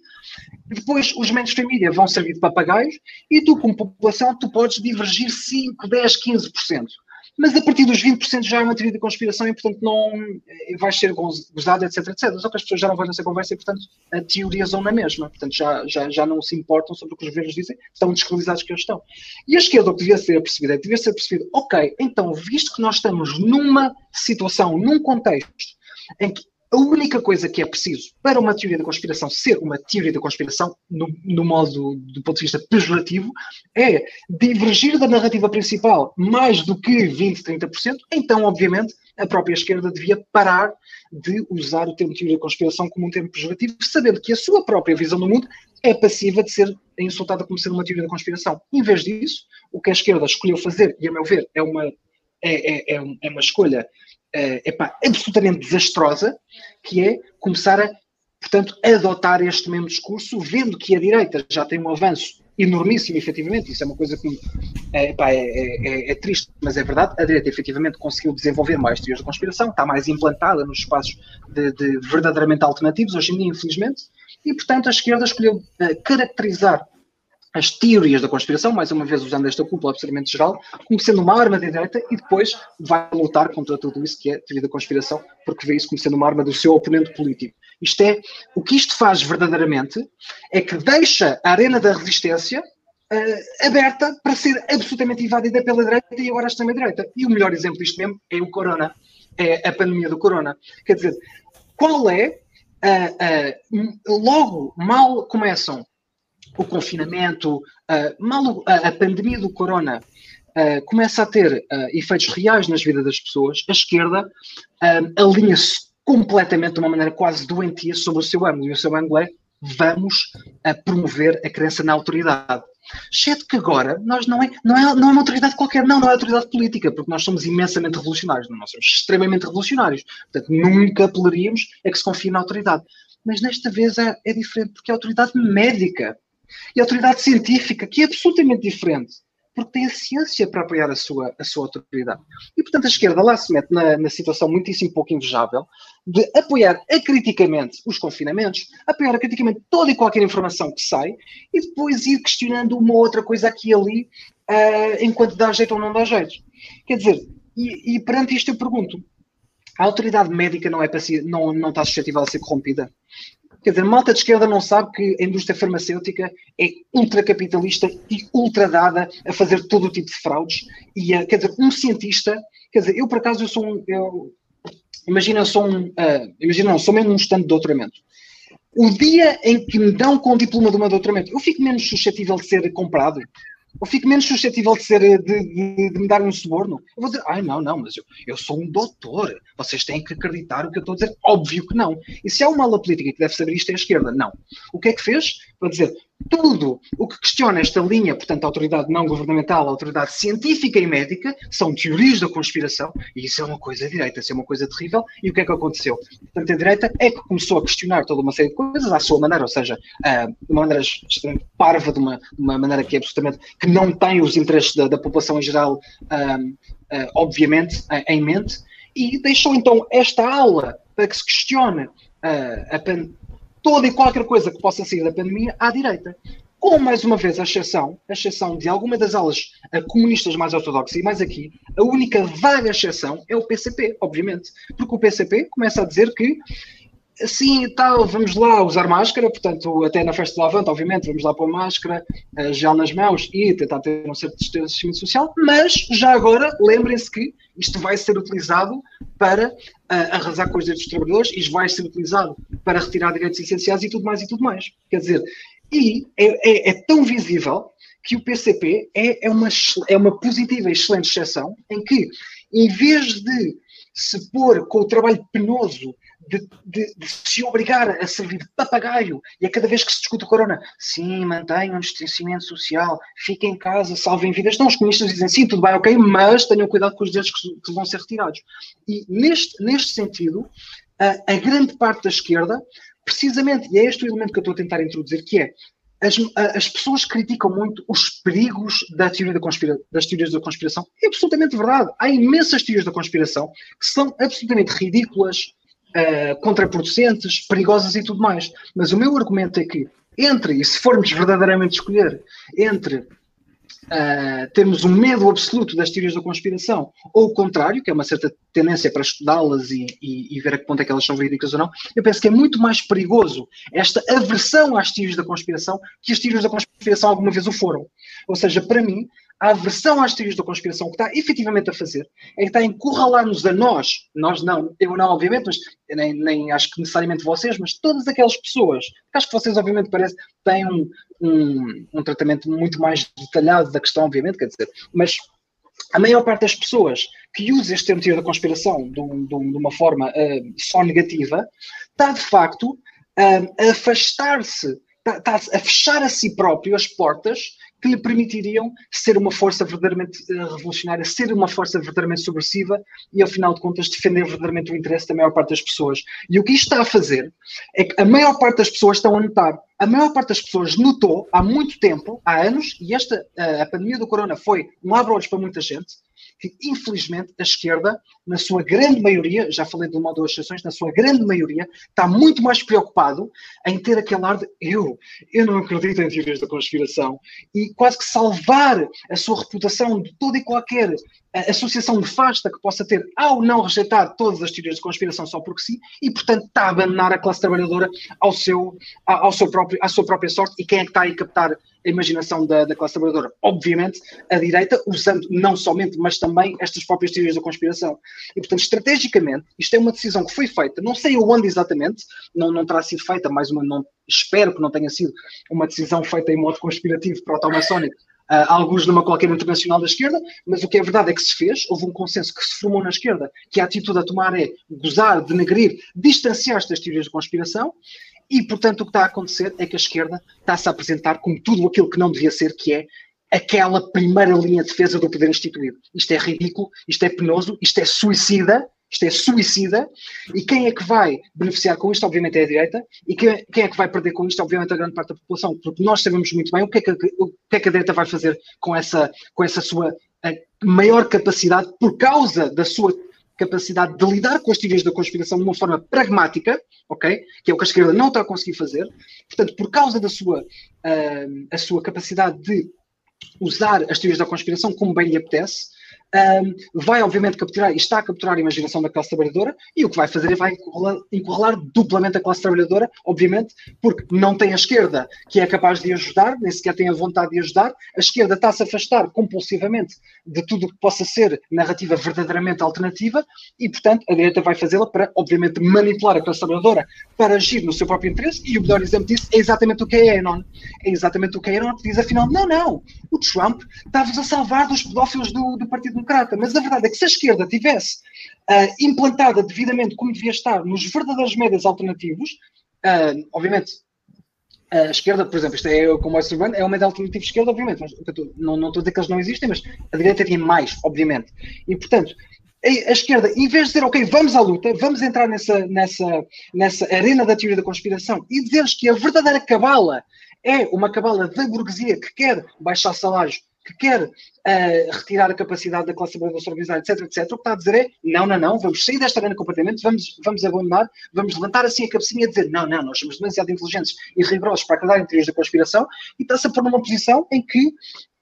depois os mainstream media vão servir de papagaios e tu, como população, tu podes divergir 5, 10, 15% mas a partir dos 20% já é uma teoria de conspiração e, portanto, não eh, vai ser gozado, etc, etc. Só que as pessoas já não vão nessa conversa e, portanto, a teoria na mesma. Portanto, já, já, já não se importam sobre o que os governos dizem, estão descredibilizados que eles estão. E a esquerda o que devia ser percebido é, devia ser percebido, ok, então, visto que nós estamos numa situação, num contexto em que a única coisa que é preciso para uma teoria da conspiração ser uma teoria da conspiração, no, no modo do ponto de vista pejorativo, é divergir da narrativa principal mais do que 20, 30%, então, obviamente, a própria esquerda devia parar de usar o termo teoria da conspiração como um termo pejorativo, sabendo que a sua própria visão do mundo é passiva de ser insultada como ser uma teoria da conspiração. Em vez disso, o que a esquerda escolheu fazer, e a meu ver, é uma, é, é, é uma escolha uh, epá, absolutamente desastrosa, que é começar a, portanto, adotar este mesmo discurso, vendo que a direita já tem um avanço enormíssimo, efetivamente, isso é uma coisa que é, epá, é, é, é, triste, mas é verdade, a direita efetivamente conseguiu desenvolver mais teorias de conspiração, está mais implantada nos espaços de, de verdadeiramente alternativos, hoje em dia, infelizmente, e portanto a esquerda escolheu uh, caracterizar as teorias da conspiração, mais uma vez usando esta cúpula absolutamente geral, como sendo uma arma da direita e depois vai lutar contra tudo isso que é teoria da conspiração, porque vê isso como sendo uma arma do seu oponente político. Isto é, o que isto faz verdadeiramente é que deixa a arena da resistência uh, aberta para ser absolutamente invadida pela direita e agora a extrema-direita. E o melhor exemplo disto mesmo é o corona, é a pandemia do corona. Quer dizer, qual é uh, uh, logo mal começam o confinamento, mal a, a, pandemia do corona começa a ter efeitos reais nas vidas das pessoas, a esquerda alinha-se completamente de uma maneira quase doentia sobre o seu ângulo. E o seu ângulo é vamos promover a crença na autoridade. Exceto que agora nós não é, não, é, não é uma autoridade qualquer, não, não é autoridade política, porque nós somos imensamente revolucionários, nós somos extremamente revolucionários. Portanto, nunca apelaríamos a que se confie na autoridade. Mas nesta vez é, é diferente, porque é a autoridade médica e autoridade científica, que é absolutamente diferente porque tem a ciência para apoiar a sua, a sua autoridade. E, portanto, a esquerda lá se mete na, na situação muitíssimo pouco invejável de apoiar acriticamente os confinamentos, apoiar acriticamente toda e qualquer informação que sai e depois ir questionando uma outra coisa aqui e ali uh, enquanto dá jeito ou não dá jeito. Quer dizer, e, e perante isto eu pergunto, a autoridade médica não, é não, não está suscetível a ser corrompida? Quer dizer, malta de esquerda não sabe que a indústria farmacêutica é ultracapitalista e ultradada a fazer todo o tipo de fraudes. E, uh, quer dizer, um cientista, quer dizer, eu por acaso eu sou um. Eu, imagina, eu sou um. Uh, imagina, não, sou mesmo um estande de doutoramento. O dia em que me dão com o diploma de uma doutoramento, eu fico menos suscetível de ser comprado eu fico menos suscetível de, ser, de, de, de me dar um suborno. Eu vou dizer, ai não, não, mas eu, eu sou um doutor, vocês têm que acreditar o que eu estou a dizer. Óbvio que não. E se há uma ala política que deve saber isto é a esquerda? Não. O que é que fez? Para dizer, tudo o que questiona esta linha, portanto, a autoridade não governamental, a autoridade científica e médica, são teorias da conspiração, e isso é uma coisa direita, isso é uma coisa terrível. E o que é que aconteceu? Portanto, a direita é que começou a questionar toda uma série de coisas à sua maneira, ou seja, uh, de uma maneira extremamente parva, de uma, de uma maneira que é absolutamente que não tem os interesses da, da população em geral, uh, uh, obviamente, em mente, e deixou então esta aula para que se questione a, toda e qualquer coisa que possa sair da pandemia à direita. Com, mais uma vez, a exceção, a exceção de alguma das alas comunistas mais ortodoxas, e mais aqui, a única vaga exceção é o PCP, obviamente. Porque o PCP começa a dizer que Sim, tal, vamos lá usar máscara, portanto, até na festa do Avante, obviamente, vamos lá pôr máscara, uh, gel nas mãos e tentar ter um certo distanciamento social, mas já agora lembrem-se que isto vai ser utilizado para uh, arrasar com os direitos dos trabalhadores, isto vai ser utilizado para retirar direitos essenciais e tudo mais e tudo mais. Quer dizer, e é, é, é tão visível que o PCP é, é, uma, é uma positiva e excelente exceção em que, em vez de se pôr com o trabalho penoso de, de, de, se obrigar a servir de papagaio e a cada vez que se discute o corona, sim, mantenham o distanciamento social, fiquem em casa, salvem vidas. Não, os comunistas dizem sim, tudo bem, ok, mas tenham cuidado com os direitos que, que vão ser retirados. E neste, neste sentido, a, a grande parte da esquerda, precisamente, e é este o elemento que eu estou a tentar introduzir, que é as, as, pessoas criticam muito os perigos da teoria da conspira, das teorias da conspiração. É absolutamente verdade. Há imensas teorias da conspiração que são absolutamente ridículas, uh, contraproducentes, perigosas e tudo mais. Mas o meu argumento é que entre, e se formos verdadeiramente escolher, entre uh, termos um medo absoluto das teorias da conspiração ou o contrário, que é uma certa tendência para estudá-las e, e, e, ver a que ponto é que elas são verídicas ou não, eu penso que é muito mais perigoso esta aversão às teorias da conspiração que as teorias da conspiração alguma vez o foram. Ou seja, para mim, a aversão às teorias da conspiração, o que está efetivamente a fazer é que está a encurralar-nos a nós, nós não, eu não, obviamente, mas nem, nem acho que necessariamente vocês, mas todas aquelas pessoas, acho que vocês, obviamente, parece, têm um, um, um tratamento muito mais detalhado da questão, obviamente, quer dizer, mas a maior parte das pessoas que usa este termo teoria da conspiração de, de, de uma forma uh, só negativa, está de facto uh, a afastar-se, está, está a fechar a si próprio as portas que lhe permitiriam ser uma força verdadeiramente eh, revolucionária, ser uma força verdadeiramente subversiva e, ao final de contas, defender verdadeiramente o interesse da maior parte das pessoas. E o que isto está a fazer é que a maior parte das pessoas estão a notar. A maior parte das pessoas notou há muito tempo, há anos, e esta, eh, a pandemia do corona foi um abre-olhos para muita gente, que, infelizmente, a esquerda, na sua grande maioria, já falei de uma ou duas exceções, na sua grande maioria, está muito mais preocupado em ter aquele ar de eu, eu não acredito em teorias da conspiração e quase que salvar a sua reputação de toda e qualquer associação nefasta que possa ter ao não rejeitar todas as teorias de conspiração só porque sim, e portanto está a abandonar a classe trabalhadora ao seu, ao seu próprio, à sua própria sorte. E quem é que está a captar a imaginação da, da classe trabalhadora. Obviamente, a direita, usando não somente, mas também estas próprias teorias da conspiração. E, portanto, estrategicamente, isto é uma decisão que foi feita, não sei onde exatamente, não, não terá sido feita, mais uma, não, espero que não tenha sido uma decisão feita em modo conspirativo para o Tomasonic, uh, alguns numa qualquer internacional da esquerda, mas o que é verdade é que se fez, houve um consenso que se formou na esquerda, que a atitude a tomar é gozar, denegrir, distanciar-se das teorias de conspiração, e portanto o que está a acontecer é que a esquerda está-se a apresentar como tudo aquilo que não devia ser, que é aquela primeira linha de defesa do poder instituído. Isto é ridículo, isto é penoso, isto é suicida, isto é suicida, e quem é que vai beneficiar com isto, obviamente, é a direita, e quem, quem é que vai perder com isto, obviamente, a grande parte da população, porque nós sabemos muito bem o que é que, o que, é que a direita vai fazer com essa, com essa sua maior capacidade, por causa da sua capacidade de lidar com as teorias da conspiração de uma forma pragmática, ok? Que é o que a esquerda não está a conseguir fazer. Portanto, por causa da sua, uh, a sua capacidade de usar as teorias da conspiração como bem lhe apetece, um, vai obviamente capturar, e está a capturar a imaginação da classe trabalhadora, e o que vai fazer é vai encurralar, duplamente a classe trabalhadora, obviamente, porque não tem a esquerda que é capaz de ajudar, nem sequer tem a vontade de ajudar, a esquerda está-se a afastar compulsivamente de tudo o que possa ser narrativa verdadeiramente alternativa, e portanto a direita vai fazê-la para, obviamente, manipular a classe trabalhadora para agir no seu próprio interesse, e o melhor exemplo disso é exatamente o que é a Anon. É exatamente o que é a Anon que diz, afinal, não, não, o Trump está-vos a salvar dos pedófilos do, do Partido democrata, mas a verdade é que se a esquerda tivesse uh, implantada devidamente como devia estar nos verdadeiros médias alternativos, uh, obviamente a esquerda, por exemplo, isto é como o Urbano, é um médio alternativo esquerda, obviamente, não, não estou a dizer que eles não existem, mas a direita tem mais, obviamente. E, portanto, a esquerda, em vez de dizer, ok, vamos à luta, vamos entrar nessa, nessa, nessa arena da teoria da conspiração e dizer-lhes que a verdadeira cabala é uma cabala da burguesia que quer baixar salários, que quer uh, retirar a capacidade da classe trabalhadora organizada, etc, etc, o que está a dizer é, não, não, não, vamos sair desta arena completamente, vamos, vamos abandonar, vamos levantar assim a cabecinha e dizer, não, não, nós somos demasiado inteligentes e rigorosos para acreditar em teorias da conspiração, e está-se a pôr numa posição em que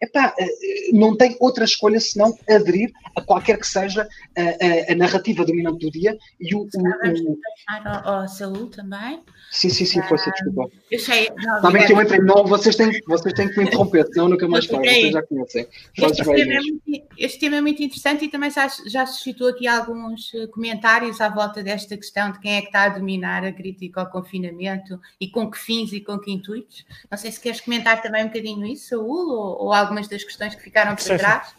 epá, eh, não tem outra escolha senão aderir a qualquer que seja a, a, a narrativa dominante do dia e o... o, o... Saúl também. Sim, sim, sim, força, desculpa. Eu sei. Sabem que eu entrei não, vocês têm, vocês têm que me interromper, senão nunca mais falo, vocês já conhecem. Este tema, é muito, este tema, é muito, interessante e também já, já suscitou aqui alguns eh, comentários à volta desta questão de quem é que está a dominar a crítica ao confinamento e com que fins e com que intuitos. Não sei se queres comentar também um bocadinho isso, Saúl, ou, ou algumas das questões que ficaram por trás.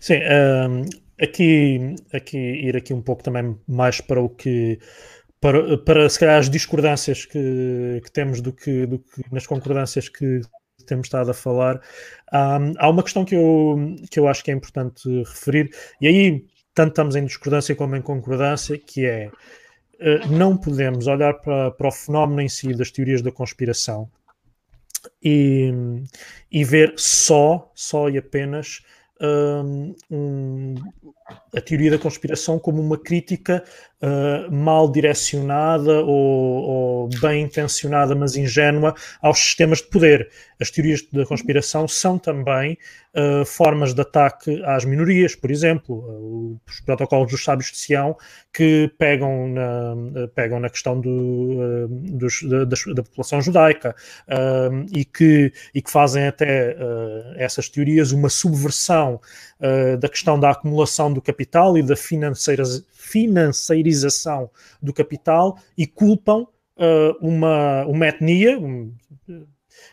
Sim, um, aqui, aqui ir aqui um pouco também mais para o que para, para se calhar as discordâncias que, que temos do que, do que nas concordâncias que temos estado a falar, um, há uma questão que eu, que eu acho que é importante referir, e aí tanto estamos em discordância como em concordância, que é uh, não podemos olhar para, para o fenómeno em si das teorias da conspiração e, e ver só, só e apenas um, a teoria da conspiração como uma crítica uh, mal direcionada ou, ou, bem intencionada, mas ingênua aos sistemas de poder. As teorias da conspiração são também uh, formas de ataque às minorias, por exemplo, uh, os protocolos dos sábios de Sião, que pegam na, pegam na questão do, dos, da, da, população judaica e, que, e que fazem até essas teorias uma subversão da questão da acumulação do capital e da financeirização do capital e culpam uh, uma, uma etnia, um,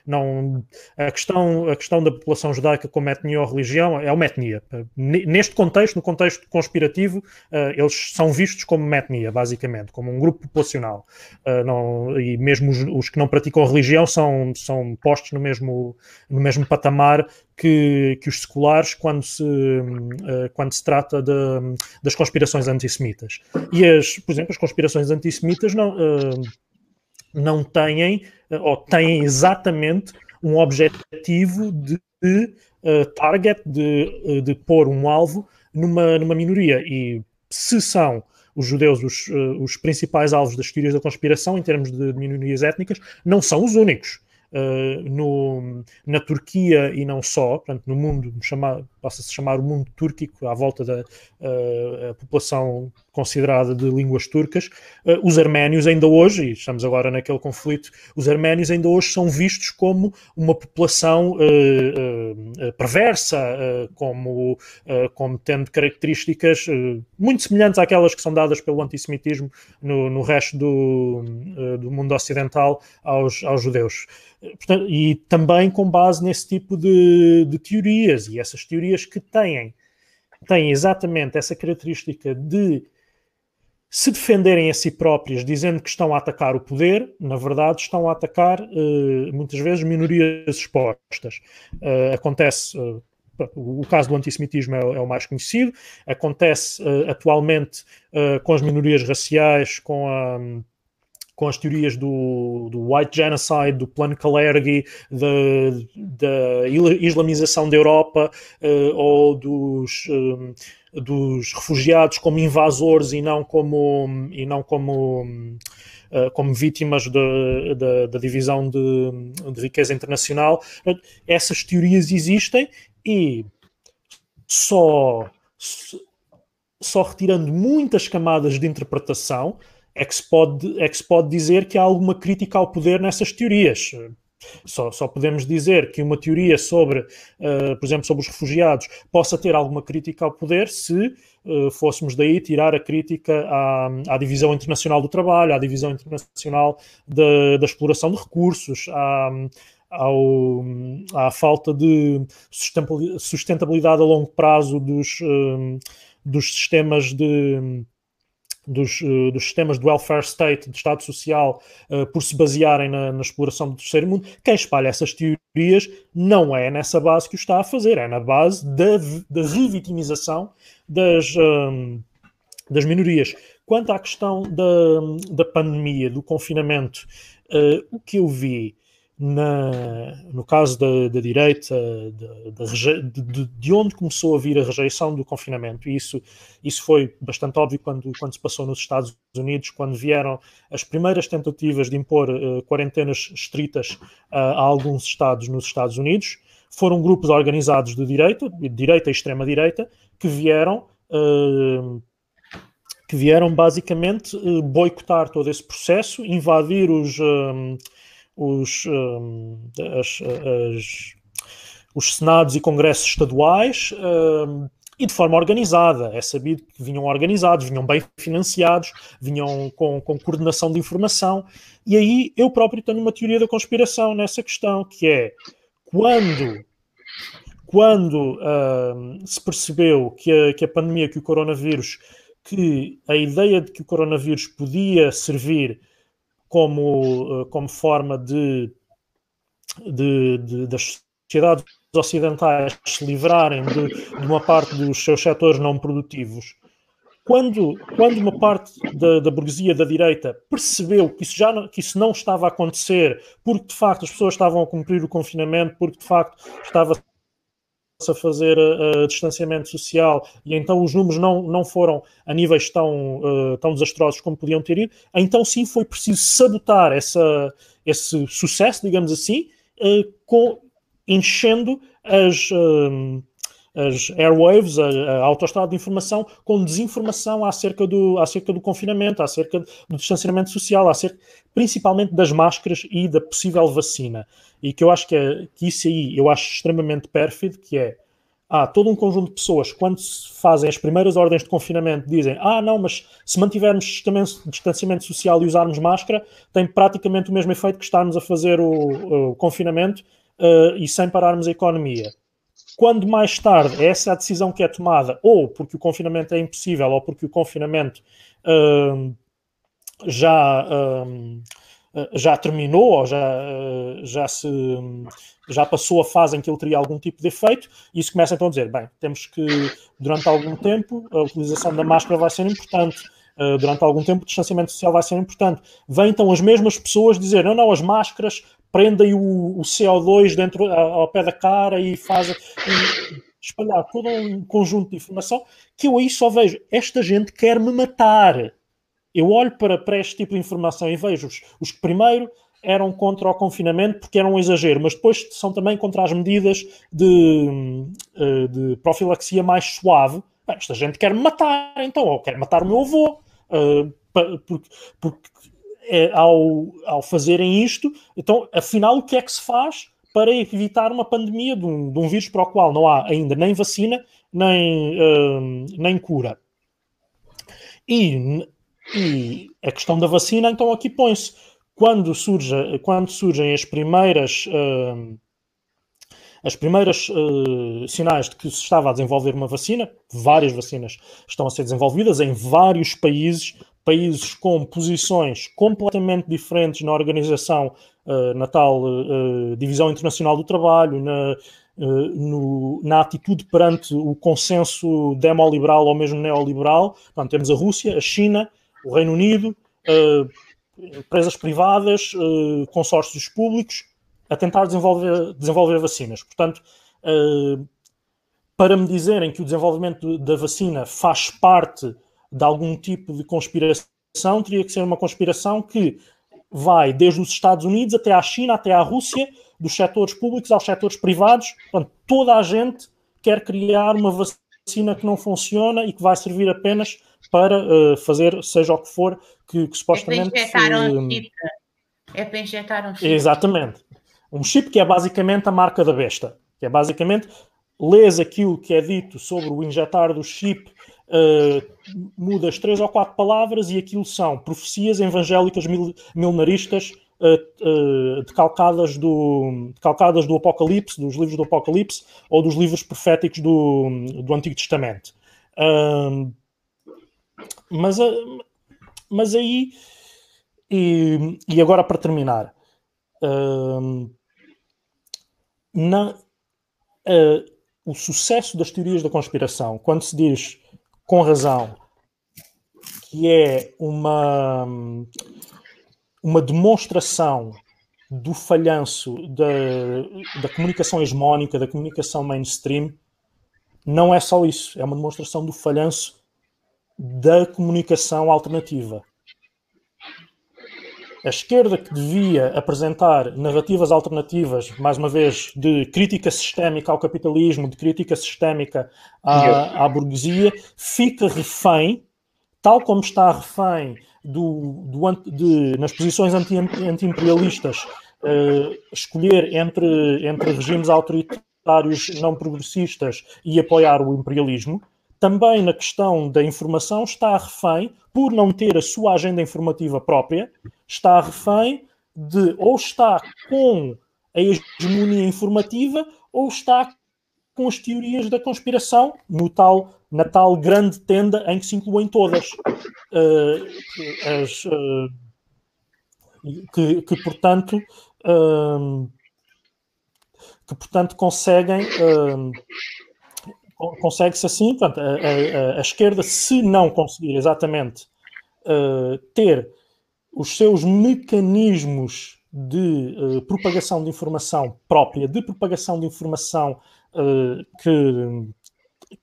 não, a, questão, a questão da população judaica como etnia ou religião é uma etnia. Neste contexto, no contexto conspirativo, uh, eles são vistos como uma etnia, basicamente, como um grupo populacional. Uh, não, e mesmo os, os, que não praticam religião são, são postos no mesmo, no mesmo patamar que, que os seculares quando se, uh, quando se trata de, das conspirações antissemitas. E, as, por exemplo, as conspirações antissemitas não não têm, eh, ou têm exatamente um objetivo de, de uh, target, de, eh, de pôr um alvo numa, numa minoria. E se são os judeus os, uh, os principais alvos das teorias da conspiração em termos de minorias étnicas, não são os únicos. uh, no, na Turquia e não só, portanto, no mundo, passa-se chamar o mundo túrquico, à volta da população considerada de línguas turcas, uh, os arménios ainda hoje, e estamos agora naquele conflito, os arménios ainda hoje são vistos como uma população perversa, como, como tendo características muito semelhantes àquelas que são dadas pelo antissemitismo no, no resto do, do mundo ocidental aos, aos judeus. Portanto, e também com base nesse tipo de, de, teorias, e essas teorias que têm, têm exatamente essa característica de se defenderem a si próprias, dizendo que estão a atacar o poder, na verdade estão a atacar uh, muitas vezes minorias expostas. Uh, acontece. Uh, o caso do antissemitismo é, é, o mais conhecido. Acontece atualmente com as minorias raciais, com a com as teorias do, do white genocide, do plano Kalergi, da, islamização da Europa uh, ou dos, uh, dos refugiados como invasores e não como, e não como, uh, como vítimas da divisão de, de riqueza internacional. Essas teorias existem e só, só retirando muitas camadas de interpretação é que, se pode, é que se pode dizer que há alguma crítica ao poder nessas teorias. Só, só podemos dizer que uma teoria sobre, uh, por exemplo, sobre os refugiados possa ter alguma crítica ao poder se uh, fôssemos daí tirar a crítica à, à, divisão internacional do trabalho, à divisão internacional de, da exploração de recursos, à, ao, à falta de sustentabilidade a longo prazo dos, uh, dos sistemas de dos, uh, dos sistemas de welfare state, de Estado Social, uh, por se basearem na, na, exploração do terceiro mundo, quem espalha essas teorias não é nessa base que o está a fazer, é na base da, da revitimização das, um, das minorias. Quanto à questão da, da pandemia, do confinamento, uh, o que eu vi na, no caso da, da direita, de, de, de, onde começou a vir a rejeição do confinamento, e isso, isso foi bastante óbvio quando, quando se passou nos Estados Unidos, quando vieram as primeiras tentativas de impor uh, quarentenas estritas uh, a alguns estados nos Estados Unidos, foram grupos organizados de direita, de direita e extrema-direita, que vieram. Uh, que vieram basicamente boicotar todo esse processo, invadir os, os, um, as, as, os senados e congressos estaduais um, e de forma organizada. É sabido que vinham organizados, vinham bem financiados, vinham com, com coordenação de informação. E aí eu próprio tenho uma teoria da conspiração nessa questão, que é quando quando uh, se percebeu que a, que a pandemia, que o coronavírus, que a ideia de que o coronavírus podia servir como, eh, como forma de, de, de das sociedades ocidentais se livrarem de, de, uma parte dos seus setores não produtivos, quando, quando uma parte da, da, burguesia da direita percebeu que isso, já que isso não estava a acontecer, porque de facto as pessoas estavam a cumprir o confinamento, porque de facto estava a fazer uh, distanciamento social e então os números não, não foram a níveis tão, uh, tão desastrosos como podiam ter ido, então sim foi preciso sabotar essa, esse sucesso, digamos assim, uh, com, enchendo as, as airwaves, a, a autoestrada de informação, com desinformação acerca do, acerca do confinamento, acerca do distanciamento social, acerca principalmente das máscaras e da possível vacina e que eu acho que, é, que isso aí eu acho extremamente pérfido, que é há todo um conjunto de pessoas quando se fazem as primeiras ordens de confinamento dizem ah não, mas se mantivermos distanciamento social e usarmos máscara tem praticamente o mesmo efeito que estarmos a fazer o, o confinamento uh, e sem pararmos a economia. Quando mais tarde essa é a decisão que é tomada, ou porque o confinamento é impossível, ou porque o confinamento uh, já... Eh, já terminou ou já, eh, já, se, já passou a fase em que ele teria algum tipo de efeito, isso começa então a dizer, bem, temos que, durante algum tempo, a utilização da máscara vai ser importante, eh, durante algum tempo o distanciamento social vai ser importante. Vêm então as mesmas pessoas dizer, não, não, as máscaras prendem o, o CO2 dentro, ao pé da cara e fazem... espalhar todo um conjunto de informação que eu aí só vejo, esta gente quer me matar eu olho para, para este tipo de informação e vejo os, os que primeiro eram contra o confinamento porque era um exagero, mas depois são também contra as medidas de, eh, de profilaxia mais suave. Esta gente quer me matar, então, ou quer matar o meu avô, uh, porque, porque é, ao, ao fazerem isto, então, afinal, o que é que se faz para evitar uma pandemia de um, de um vírus para o qual não há ainda nem vacina, nem, uh, nem cura? E, e a questão da vacina, então, aqui põe-se quando, surge, quando surgem as primeiras uh, as primeiras uh, sinais de que se estava a desenvolver uma vacina, várias vacinas estão a ser desenvolvidas em vários países, países com posições completamente diferentes na organização, uh, na tal uh, Divisão Internacional do Trabalho, na, no, na atitude perante o consenso demoliberal ou mesmo neoliberal. Portanto, temos a Rússia, a China, o Reino Unido, empresas privadas, uh, consórcios públicos, a tentar desenvolver, desenvolver vacinas. Portanto, uh, para me dizerem que o desenvolvimento da vacina faz parte de algum tipo de conspiração, teria que ser uma conspiração que vai desde os Estados Unidos até à China, até à Rússia, dos setores públicos aos setores privados. Portanto, toda a gente quer criar uma vacina que não funciona e que vai servir apenas para uh, fazer seja o que for que, que supostamente. É para injetar um chip. É para injetar um chip. Exatamente. Um chip que é basicamente a marca da besta. Que é basicamente lês aquilo que é dito sobre o injetar do chip, uh, mudas três ou quatro palavras e aquilo são profecias evangélicas mil, milenaristas uh, uh, decalcadas, do, decalcadas do Apocalipse, dos livros do Apocalipse ou dos livros proféticos do, do Antigo Testamento. Mas, mas aí, e, e agora para terminar, na, o sucesso das teorias da conspiração, quando se diz com razão que é uma, uma demonstração do falhanço da, da comunicação hegemónica, da comunicação mainstream, não é só isso, é uma demonstração do falhanço da comunicação alternativa. A esquerda que devia apresentar narrativas alternativas, mais uma vez, de crítica sistémica ao capitalismo, de crítica sistémica à, à burguesia, fica refém, tal como está refém do, do, de, nas posições anti-imperialistas, uh, escolher entre, entre regimes autoritários não progressistas e apoiar o imperialismo, também na questão da informação está refém, por não ter a sua agenda informativa própria, está refém de ou está com a hegemonia informativa ou está com as teorias da conspiração no tal, na tal grande tenda em que se incluem todas. Uh, as, uh, que, que, portanto, uh, que, portanto, conseguem consegue-se assim, portanto, a, a, a, esquerda, se não conseguir exatamente uh, ter os seus mecanismos de uh, propagação de informação própria, de propagação de informação uh, que,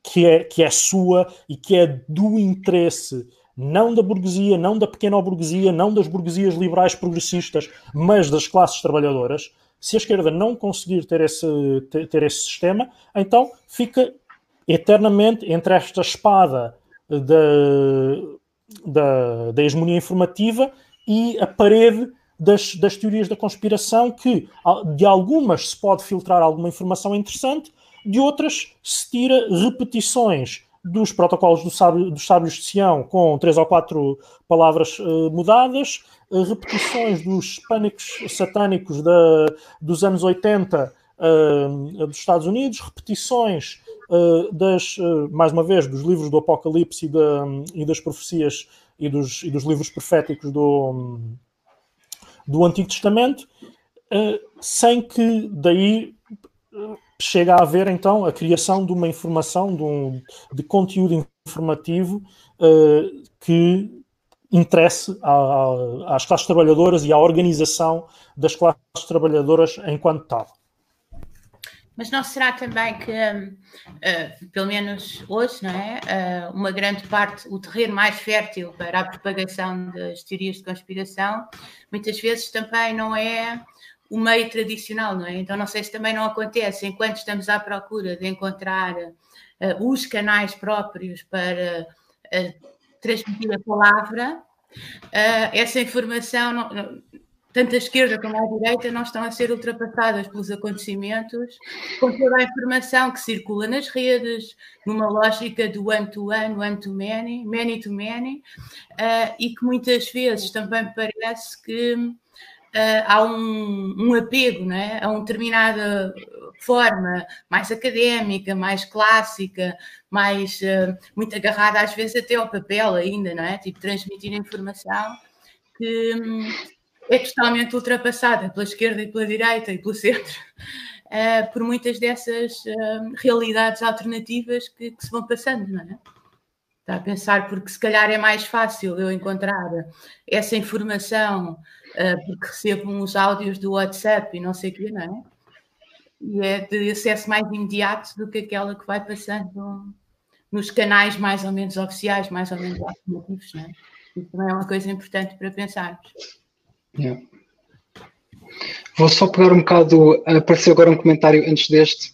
que, é, que é sua e que é do interesse não da burguesia, não da pequena burguesia, não das burguesias liberais progressistas, mas das classes trabalhadoras, se a esquerda não conseguir ter esse, ter, ter esse sistema, então fica eternamente entre esta espada da, da, da hegemonia informativa e a parede das, das, teorias da conspiração, que de algumas se pode filtrar alguma informação interessante, de outras se tira repetições dos protocolos do sábio, dos sábios de Sião com três ou quatro palavras uh, mudadas, uh, repetições dos pânicos satânicos da, dos anos 80 uh, dos Estados Unidos, repetições uh, das, uh, mais uma vez, dos livros do Apocalipse e, da, e das profecias e dos, e dos, livros proféticos do, do Antigo Testamento, sem que daí chega a haver então a criação de uma informação, de, um, de conteúdo informativo que interesse às classes trabalhadoras e à organização das classes trabalhadoras enquanto tal. Mas não será também que, uh, pelo menos hoje, não é? Uh, uma grande parte, o terreno mais fértil para a propagação das teorias de conspiração, muitas vezes também não é o meio tradicional, não é? Então não sei se também não acontece, enquanto estamos à procura de encontrar uh, os canais próprios para transmitir a palavra, essa informação não, tanto a esquerda como a direita não estão a ser ultrapassadas pelos acontecimentos, com toda a informação que circula nas redes, numa lógica do one-to-one, one-to-many, many-to-many, uh, e que muitas vezes também parece que uh, há um, um apego né, a uma determinada forma mais académica, mais clássica, mais uh, muito agarrada às vezes até ao papel ainda, não é? Tipo, transmitir informação que é totalmente ultrapassada pela esquerda e pela direita e pelo centro, uh, por muitas dessas uh, realidades alternativas que, que, se vão passando, não é? Está a pensar, porque se calhar é mais fácil eu encontrar essa informação uh, porque recebo uns áudios do WhatsApp e não sei o quê, não é? E é de acesso mais imediato do que aquela que vai passando nos canais mais ou menos oficiais, mais ou menos alternativos, não é? Isso também é uma coisa importante para pensarmos. Vou só pegar um bocado. Apareceu agora um comentário antes deste,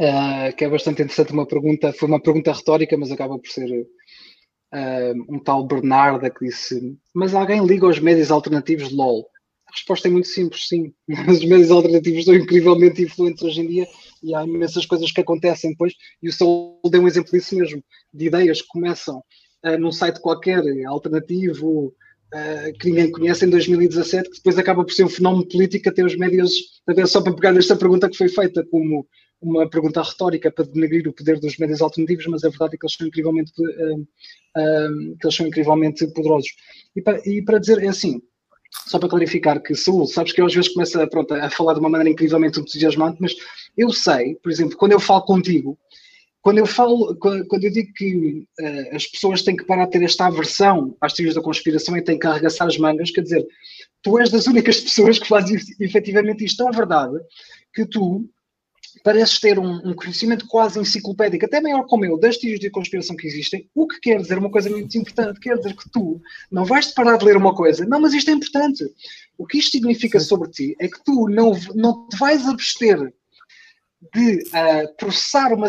uh, que é bastante interessante. Uma pergunta, foi uma pergunta retórica, mas acaba por ser uh, um tal Bernarda que disse: Mas alguém liga aos médios alternativos de LOL? A resposta é muito simples, sim. Os médios alternativos são incrivelmente influentes hoje em dia e há imensas coisas que acontecem depois. E o Sol deu um exemplo disso mesmo, de ideias que começam uh, num site qualquer, alternativo, uh, que ninguém conhece em 2017, que depois acaba por ser um fenómeno político até os médios, até só para pegar nesta pergunta que foi feita como uma pergunta retórica para denegrir o poder dos médios alternativos, mas a verdade é que eles são incrivelmente, uh, uh, que eles são incrivelmente poderosos. E para, e para dizer, é assim, só para clarificar que Saúl, sabes que eu às vezes começo a, pronto, a falar de uma maneira incrivelmente entusiasmante, mas eu sei, por exemplo, quando eu falo contigo, quando eu falo, quando eu digo que uh, as pessoas têm que parar de ter esta aversão às teorias da conspiração e têm que arregaçar as mangas, quer dizer, tu és das únicas pessoas que fazem efetivamente isto. tão verdade que tu pareces ter um, um, conhecimento quase enciclopédico, até maior como eu, das teorias de conspiração que existem, o que quer dizer uma coisa muito importante, quer dizer que tu não vais parar de ler uma coisa, não, mas isto é importante. O que isto significa Sim. sobre ti é que tu não, não te vais abster de uh, processar uma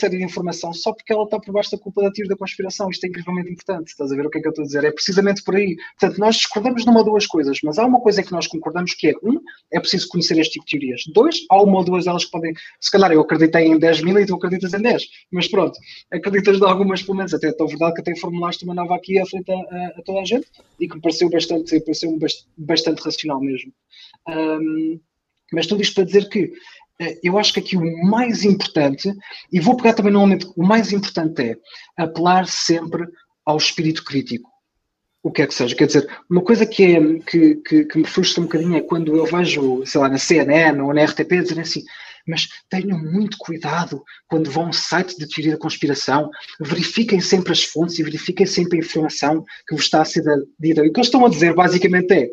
série de informação só porque ela está por baixo da culpa da teoria da conspiração. Isto é incrivelmente importante. Estás a ver o que é que eu estou a dizer? É precisamente por aí. Portanto, nós discordamos numa ou duas coisas, mas há uma coisa que nós concordamos que é, um, é preciso conhecer este tipo de teorias. Dois, há uma ou duas delas que podem, se calhar eu acreditei em 10 mil e tu acreditas em 10. Mas pronto, acreditas de algumas, pelo menos, até é tão verdade que até formulaste uma nova aqui à frente a, a, a, toda a gente e que me pareceu bastante, pareceu bastante, racional mesmo. Um, mas tudo isto para dizer que eu acho que aqui o mais importante, e vou pegar também no momento, o mais importante é apelar sempre ao espírito crítico. O que é que seja. Quer dizer, uma coisa que, é, que, que, que me frustra um bocadinho é quando eu vejo, sei lá, na CNN ou na RTP dizerem assim, mas tenham muito cuidado quando vão a um site de teoria da conspiração, verifiquem sempre as fontes e verifiquem sempre a informação que vos está a ser dita. E o que eles estão a dizer basicamente é,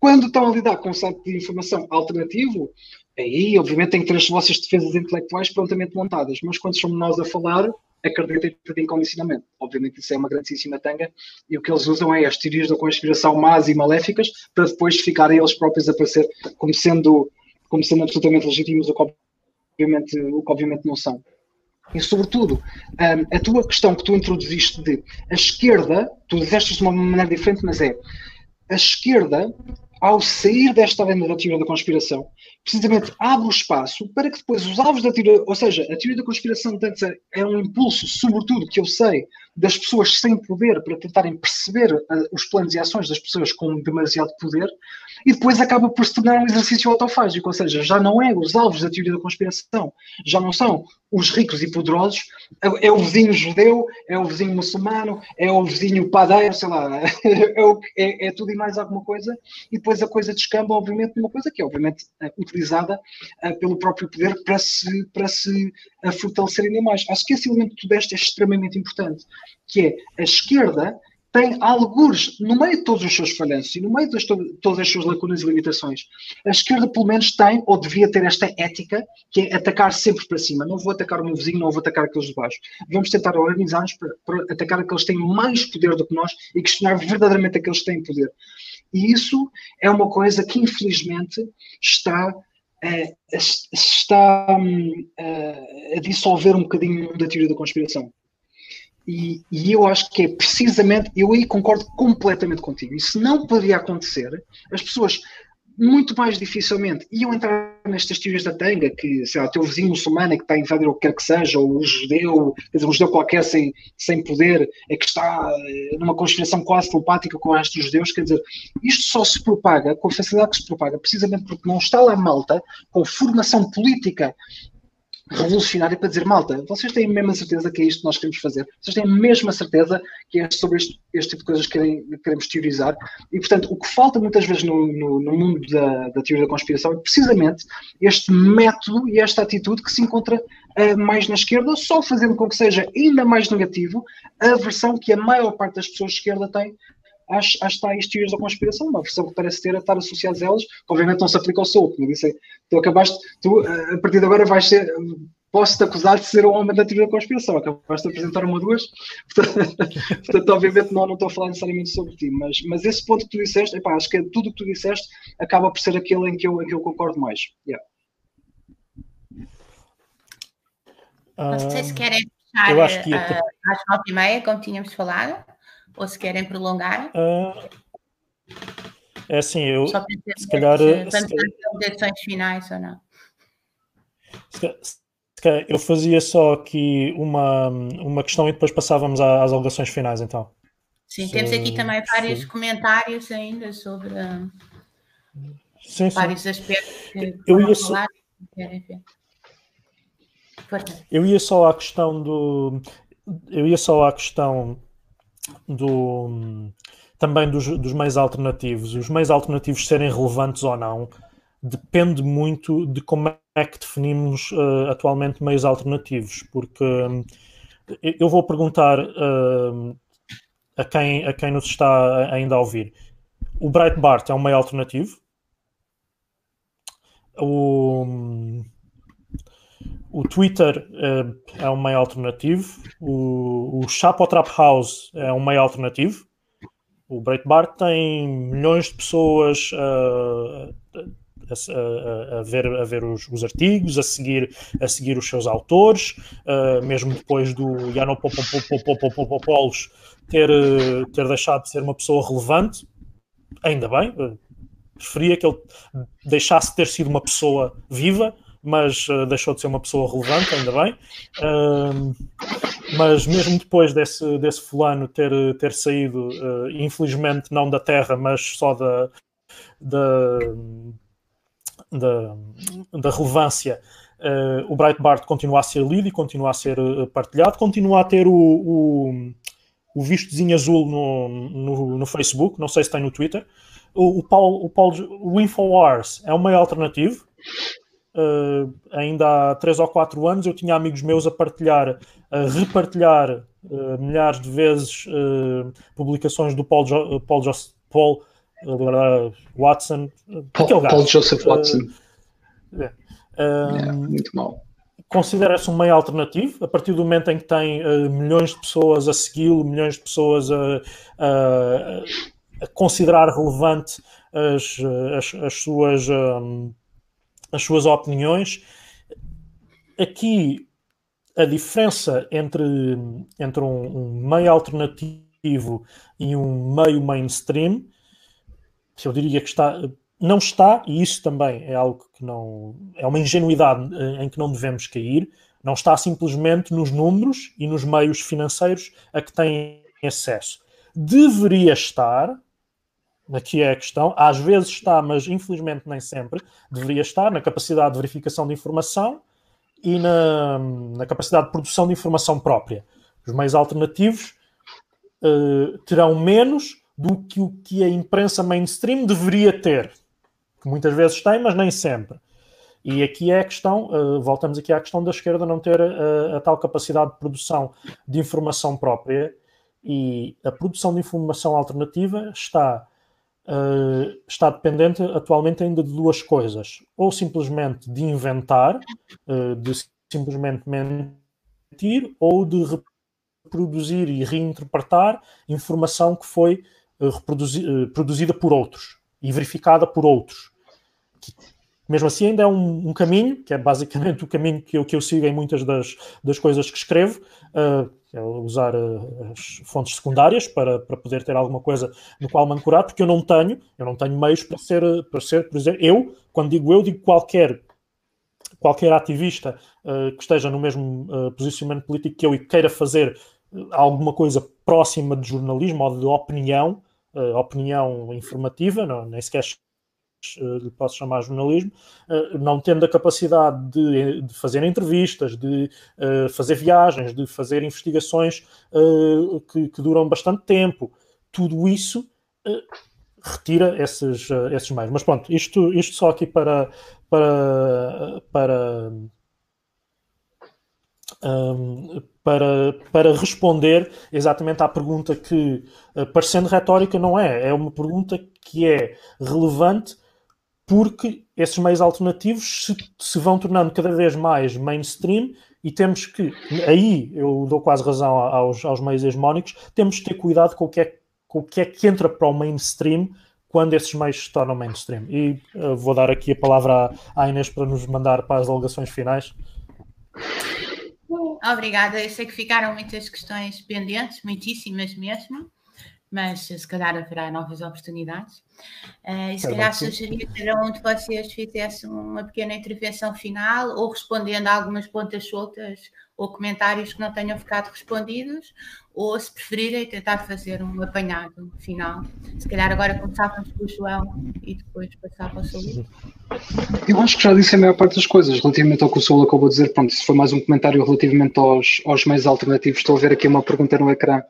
quando estão a lidar com um site de informação alternativo, aí obviamente têm que ter as vossas defesas intelectuais prontamente montadas, mas quando somos nós a falar, acreditem em condicionamento. Obviamente isso é uma grandíssima tanga e o que eles usam é as teorias da conspiração más e maléficas para depois ficarem eles próprios a aparecer como sendo, como sendo absolutamente legítimos, o que obviamente, o que obviamente não são. E, sobretudo, a tua questão que tu introduziste de a esquerda, tu disseste de uma maneira diferente, mas é a esquerda ao sair desta lenda da teoria da conspiração, precisamente abre o espaço para que depois os alvos da teoria, ou seja, a teoria da conspiração tanto é um impulso, sobretudo, que eu sei, das pessoas sem poder para tentarem perceber uh, os planos e ações das pessoas com demasiado poder, e depois acaba por se tornar um exercício autofágico, ou seja, já não é os alvos da teoria da conspiração, já não são os ricos e poderosos, é, o vizinho judeu, é o vizinho muçulmano, é o vizinho padeiro, sei lá, é, é, é, tudo e mais alguma coisa, e depois a coisa descamba, obviamente, numa coisa que é, obviamente, uh, utilizada uh, pelo próprio poder para se, para se uh, fortalecer ainda mais. Acho que esse elemento que tu deste é extremamente importante, que é a esquerda tem algures, no meio de todos os seus falhanços e no meio de todas as suas lacunas e limitações, a esquerda pelo menos tem ou devia ter esta ética que é atacar sempre para cima. Não vou atacar o meu vizinho, não vou atacar aqueles de baixo. Vamos tentar organizar-nos para, para atacar aqueles que têm mais poder do que nós e questionar verdadeiramente aqueles que têm poder. E isso é uma coisa que infelizmente está uh, está uh, a dissolver um bocadinho da teoria da conspiração. E, e, eu acho que é precisamente, eu aí concordo completamente contigo. Isso não poderia acontecer. As pessoas muito mais dificilmente iam entrar nestas teorias da tanga, que sei lá, o teu vizinho muçulmano é que está a invadir o que quer que seja, ou o judeu, quer dizer, um judeu qualquer sem, sem poder, é que está eh, numa conspiração quase telepática com o resto dos judeus, quer dizer, isto só se propaga, com a facilidade que se propaga, precisamente porque não está lá malta com formação política revolucionária para dizer, malta, vocês têm a mesma certeza que é isto que nós queremos fazer, vocês têm a mesma certeza que é sobre este, este tipo de coisas que querem, queremos teorizar, e portanto o que falta muitas vezes no, no, no mundo da, da, teoria da conspiração é precisamente este método e esta atitude que se encontra uh, mais na esquerda, só fazendo com que seja ainda mais negativo a versão que a maior parte das pessoas de esquerda tem às, às tais teorias da conspiração, uma versão que parece ter a estar associadas a elas, que obviamente não se aplica ao Soul, como eu disse, tu acabaste, tu a partir de agora vais ser, posso-te acusar de ser o homem da teoria da conspiração, acabaste de apresentar uma ou duas, portanto, portanto, obviamente não, não estou a falar necessariamente sobre ti, mas, mas esse ponto que tu disseste, epá, acho que tudo o que tu disseste acaba por ser aquele em que eu, em que eu concordo mais. Yeah. Não sei se querem fechar eu acho que uh, às nove e meia, como tínhamos falado. Ou se querem prolongar? Uh, é assim, eu Só se calhar. Se, se finais ou não. Se, se, eu fazia só aqui uma, uma questão e depois passávamos às alegações finais, então. Sim, temos aqui também vários se... comentários ainda sobre sim, vários sim. aspectos que eu ia falar. Eu ia só à questão do. Eu ia só à questão do, também dos, dos meios alternativos. Os meios alternativos serem relevantes ou não depende muito de como é que definimos uh, atualmente meios alternativos, porque uh, eu vou perguntar uh, a, quem, a quem nos está ainda a ouvir. O Breitbart é um meio alternativo? O, o Twitter uh, é um meio alternativo, o, o Chapo Trap House é um meio alternativo, o Breitbart tem milhões de pessoas uh, a, a, a, ver, a ver os, os, artigos, a seguir, a seguir os seus autores, uh, mesmo depois do Janopoulos mas uh, deixou de ser uma pessoa relevante, ainda bem. Uh, mas mesmo depois desse, desse fulano ter, ter saído, uh, infelizmente não da Terra, mas só da, da, da, da relevância, uh, o Breitbart continua a ser lido e continua a ser partilhado, continua a ter o, o, o vistozinho azul no, no, no, Facebook, não sei se tem no Twitter. O, o, o, Paulo, o Infowars é um meio alternativo, Uh, ainda há três ou quatro anos eu tinha amigos meus a partilhar, a repartilhar uh, milhares de vezes uh, publicações do Paul, jo Paul, jo Paul Watson, Paul, Paul Joseph Watson. É. yeah, muito mal. Considera-se um meio alternativo a partir do momento em que tem milhões de pessoas a segui-lo, milhões de pessoas a, a, a considerar relevante as, as, as suas. Um, as suas opiniões. Aqui a diferença entre, entre um, um meio alternativo e um meio mainstream, eu diria que está, não está, e isso também é algo que não é uma ingenuidade eh, em que não devemos cair, não está simplesmente nos números e nos meios financeiros a que têm acesso. Deveria estar, Aqui é a questão. Às vezes está, mas infelizmente nem sempre. Deveria estar na capacidade de verificação de informação e na, na capacidade de produção de informação própria. Os meios alternativos uh, terão menos do que o que a imprensa mainstream deveria ter. Que muitas vezes tem, mas nem sempre. E aqui é a questão, uh, voltamos aqui à questão da esquerda não ter uh, a tal capacidade de produção de informação própria E a produção de informação alternativa está, uh, está dependente atualmente ainda de duas coisas. Ou simplesmente de inventar, uh, de simplesmente mentir, ou de reproduzir e reinterpretar informação que foi uh, produzida por outros e verificada por outros. Mesmo assim, ainda é um, um, caminho, que é basicamente o caminho que eu, que eu sigo em muitas das, das coisas que escrevo, uh, é usar uh, as fontes secundárias para, para poder ter alguma coisa no qual me ancorar, porque eu não tenho, eu não tenho meios para ser, para ser por exemplo, eu, quando digo eu, digo qualquer qualquer ativista uh, que esteja no mesmo posicionamento político que eu e queira fazer alguma coisa próxima de jornalismo ou de opinião, opinião informativa, não, nem sequer eh, lhe posso chamar jornalismo, eh, não tendo a capacidade de, de fazer entrevistas, de eh, fazer viagens, de fazer investigações que, que duram bastante tempo, tudo isso retira esses, esses meios. Mas pronto, isto, isto só aqui para, para, para, um, para, para responder exatamente à pergunta que, parecendo retórica, não é. É uma pergunta que é relevante porque esses meios alternativos se, se, vão tornando cada vez mais mainstream e temos que, aí eu dou quase razão aos, aos meios hegemónicos, temos que ter cuidado com o, que é, com o que é que entra para o mainstream quando esses meios se tornam mainstream. E uh, vou dar aqui a palavra à, à Inês para nos mandar para as alegações finais. Obrigada. Eu sei que ficaram muitas questões pendentes, muitíssimas mesmo mas se calhar haverá novas oportunidades. Uh, e se calhar sugeria que cada um de vocês fizesse uma pequena intervenção final, ou respondendo a algumas pontas soltas ou comentários que não tenham ficado respondidos, ou se preferirem tentar fazer um apanhado final. Se calhar agora começávamos com o João e depois passava ao Saúl. Eu acho que já disse a maior parte das coisas relativamente ao que o Saúl acabou de dizer. Pronto, se foi mais um comentário relativamente aos, aos meios alternativos, estou a ver aqui uma pergunta no ecrã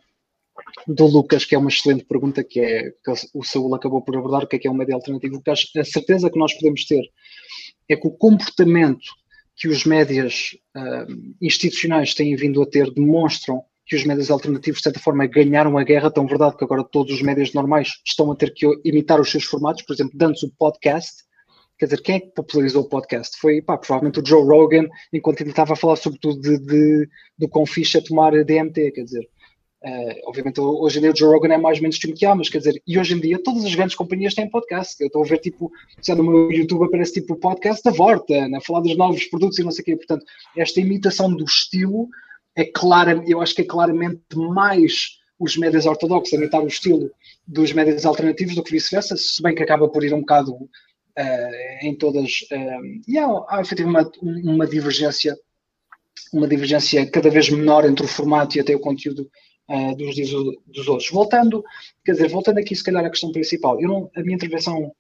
do Lucas, que é uma excelente pergunta, que é que o Saúl acabou por abordar, o que é que é um médio alternativo. A certeza que nós podemos ter é que o comportamento que os médias uh, institucionais têm vindo a ter demonstram que os médias alternativos, de certa forma, ganharam a guerra, tão verdade que agora todos os médias normais estão a ter que imitar os seus formatos, por exemplo, dando o podcast, quer dizer, quem é que popularizou o podcast? Foi, pá, provavelmente o Joe Rogan, enquanto ele estava a falar sobretudo de, de, do quão fixe é tomar DMT, quer dizer, Uh, obviamente, hoje em dia o Joe Rogan é mais mainstream que há, mas quer dizer, e hoje em dia todas as grandes companhias têm podcast. Eu estou a ver, tipo, se no meu YouTube aparece tipo podcast da Vorta, né, falar dos novos produtos e não sei o quê. Portanto, esta imitação do estilo é clara, eu acho que é claramente mais os médias ortodoxos a imitar o estilo dos médias alternativos do que vice-versa, se bem que acaba por ir um bocado uh, em todas. Uh, e há, há efetivamente uma, uma divergência uma divergência cada vez menor entre o formato e até o conteúdo uh, dos dias dos outros. Voltando, quer dizer, voltando aqui se calhar à questão principal, eu não, a minha intervenção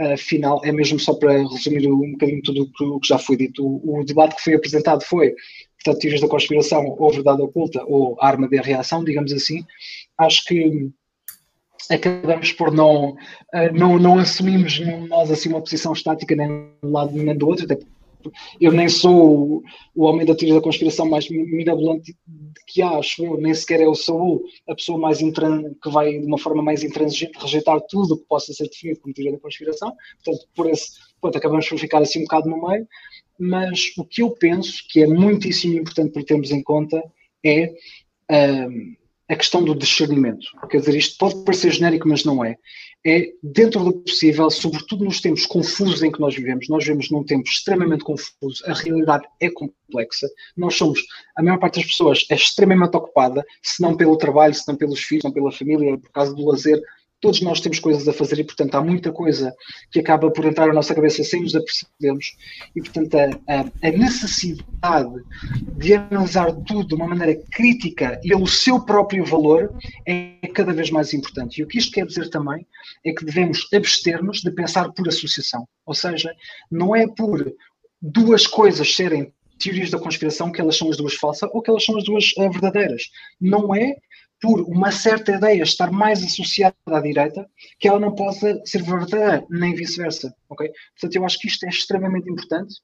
uh, final é mesmo só para resumir um bocadinho tudo o que já foi dito. O, o, debate que foi apresentado foi, portanto, teorias da conspiração ou verdade oculta ou arma de reação, digamos assim. Acho que acabamos por não, uh, não, não assumimos nós assim uma posição estática nem de um lado nem do outro, até eu nem sou o, homem da teoria da conspiração mais mirabolante que acho, eu. Nem sequer eu sou a pessoa mais que vai de uma forma mais intransigente rejeitar tudo o que possa ser definido como teoria da conspiração, portanto, por esse ponto acabamos por ficar assim um bocado no meio, mas o que eu penso que é muitíssimo importante para termos em conta é um, a questão do discernimento. Quer dizer, isto pode parecer genérico, mas não é. É, dentro do possível, sobretudo nos tempos confusos em que nós vivemos, nós vivemos num tempo extremamente confuso, a realidade é complexa, nós somos, a maior parte das pessoas é extremamente ocupada, se não pelo trabalho, se não pelos filhos, se não pela família, por causa do lazer, todos nós temos coisas a fazer e, portanto, há muita coisa que acaba por entrar na nossa cabeça sem nos apercebermos. E, portanto, a, a, necessidade de analisar tudo de uma maneira crítica e pelo seu próprio valor é cada vez mais importante. E o que isto quer dizer também é que devemos abster-nos de pensar por associação. Ou seja, não é por duas coisas serem teorias da conspiração que elas são as duas falsas ou que elas são as duas uh, verdadeiras. Não é por uma certa ideia estar mais associada à direita, que ela não possa ser verdadeira, nem vice-versa. Okay? Portanto, eu acho que isto é extremamente importante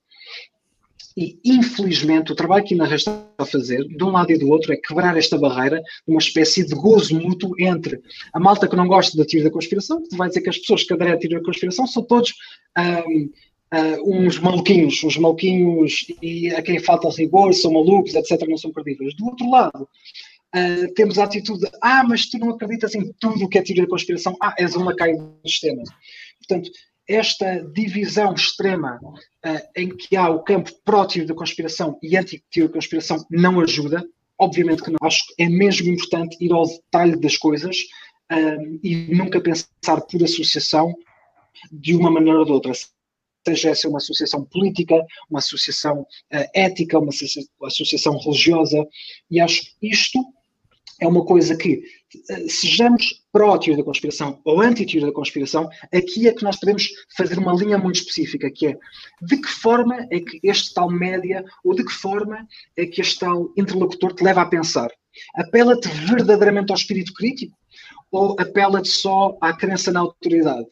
E, infelizmente, o trabalho que a Inarra está a fazer, de um lado e do outro, é quebrar esta barreira, uma espécie de gozo mútuo entre a malta que não gosta da teoria da conspiração, que vai dizer que as pessoas que aderem à teoria da conspiração são todos um, uh, uns maluquinhos, uns maluquinhos e a quem falta rigor, são malucos, etc., não são credíveis. Do outro lado, uh, temos a atitude de, ah, mas tu não acreditas em tudo o que é teoria da conspiração, ah, és uma caída do sistema. Portanto, esta divisão extrema uh, em que há o campo pró-teoria da conspiração e anti-teoria da conspiração não ajuda. Obviamente que não. Acho que é mesmo importante ir ao detalhe das coisas e nunca pensar por associação de uma maneira ou de outra seja essa uma associação política, uma associação uh, ética, uma associação religiosa, e acho isto é uma coisa que, uh, sejamos pró-teoria da conspiração ou anti-teoria da conspiração, aqui é que nós podemos fazer uma linha muito específica, que é de que forma é que este tal média, ou de que forma é que este tal interlocutor te leva a pensar? Apela-te verdadeiramente ao espírito crítico? Ou apela-te só à crença na autoridade?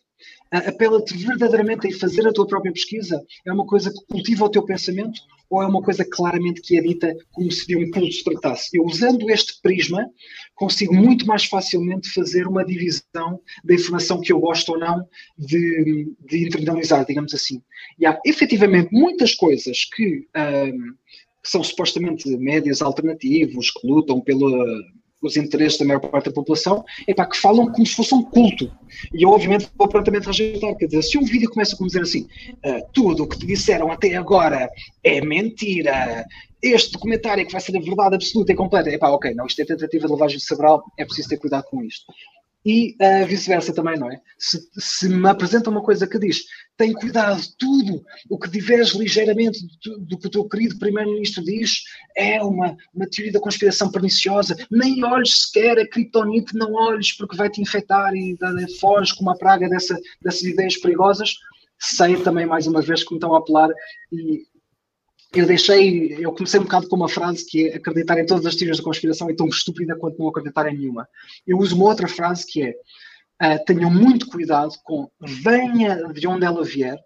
apela-te verdadeiramente a fazer a tua própria pesquisa? É uma coisa que cultiva o teu pensamento ou é uma coisa claramente que é dita como se de um culto se tratasse? Eu, usando este prisma, consigo muito mais facilmente fazer uma divisão da informação que eu gosto ou não de, de internalizar, digamos assim. E há efetivamente muitas coisas que, um, que são supostamente médias alternativos, que lutam pela os interesses da maior parte da população, é para que falam como se fosse um culto. E eu, obviamente, vou prontamente rejeitar. Quer dizer, se um vídeo começa a dizer assim, uh, tudo o que te disseram até agora é mentira, este documentário é que vai ser a verdade absoluta e completa, é pá, ok, não, isto é tentativa de lavagem cerebral, é preciso ter cuidado com isto e uh, vice-versa também, não é? Se, se, me apresenta uma coisa que diz tem cuidado, tudo o que diverge ligeiramente do, do que o teu querido primeiro-ministro diz é uma, uma teoria da conspiração perniciosa, nem olhes sequer a criptonite, não olhes porque vai te infectar e foge com uma praga dessa, dessas ideias perigosas, sei também mais uma vez que me estão a apelar e eu deixei, eu comecei um bocado com uma frase que é acreditar em todas as teorias da conspiração é tão estúpida quanto não acreditar em nenhuma. Eu uso uma outra frase que é uh, tenham muito cuidado com venha de onde ela vier,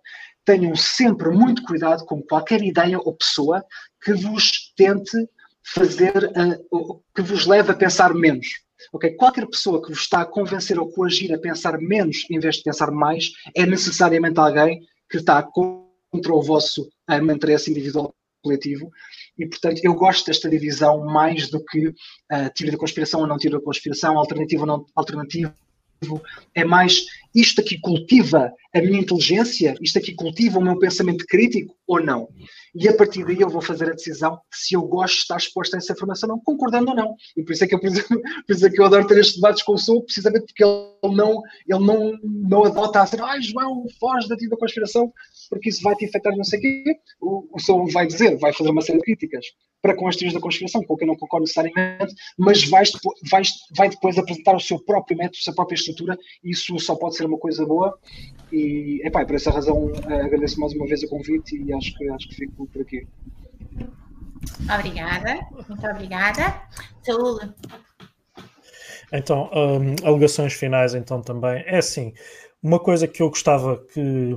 tenham sempre muito cuidado com qualquer ideia ou pessoa que vos tente fazer, uh, que vos leve a pensar menos. Okay? Qualquer pessoa que vos está a convencer ou coagir a pensar menos em vez de pensar mais é necessariamente alguém que está contra o vosso um, interesse individual coletivo. E, portanto, eu gosto desta divisão mais do que uh, teoria da conspiração ou não teoria da conspiração, alternativo ou não alternativo. É mais isto aqui cultiva a minha inteligência, isto aqui cultiva o meu pensamento crítico ou não. E a partir daí eu vou fazer a decisão se eu gosto de estar exposto a essa informação, não, concordando ou não. E por isso é que eu, por isso é que eu adoro ter estes debates com o Sou, precisamente porque ele não, ele não, não adota a dizer, ai João, foge da tua conspiração, porque isso vai te infectar não sei o quê. O, o Sou vai dizer, vai fazer uma série de críticas para com as teorias da conspiração, com quem não concordo necessariamente, mas vais, vais, vai depois apresentar o seu próprio método, a sua própria estrutura, e isso só pode ser uma coisa boa. E, epá, por essa razão, eh, agradeço mais uma vez o convite e acho que, acho que fico por aqui. Obrigada, muito obrigada. Saúde. Então, um, alegações finais, então também. É assim, uma coisa que eu gostava que,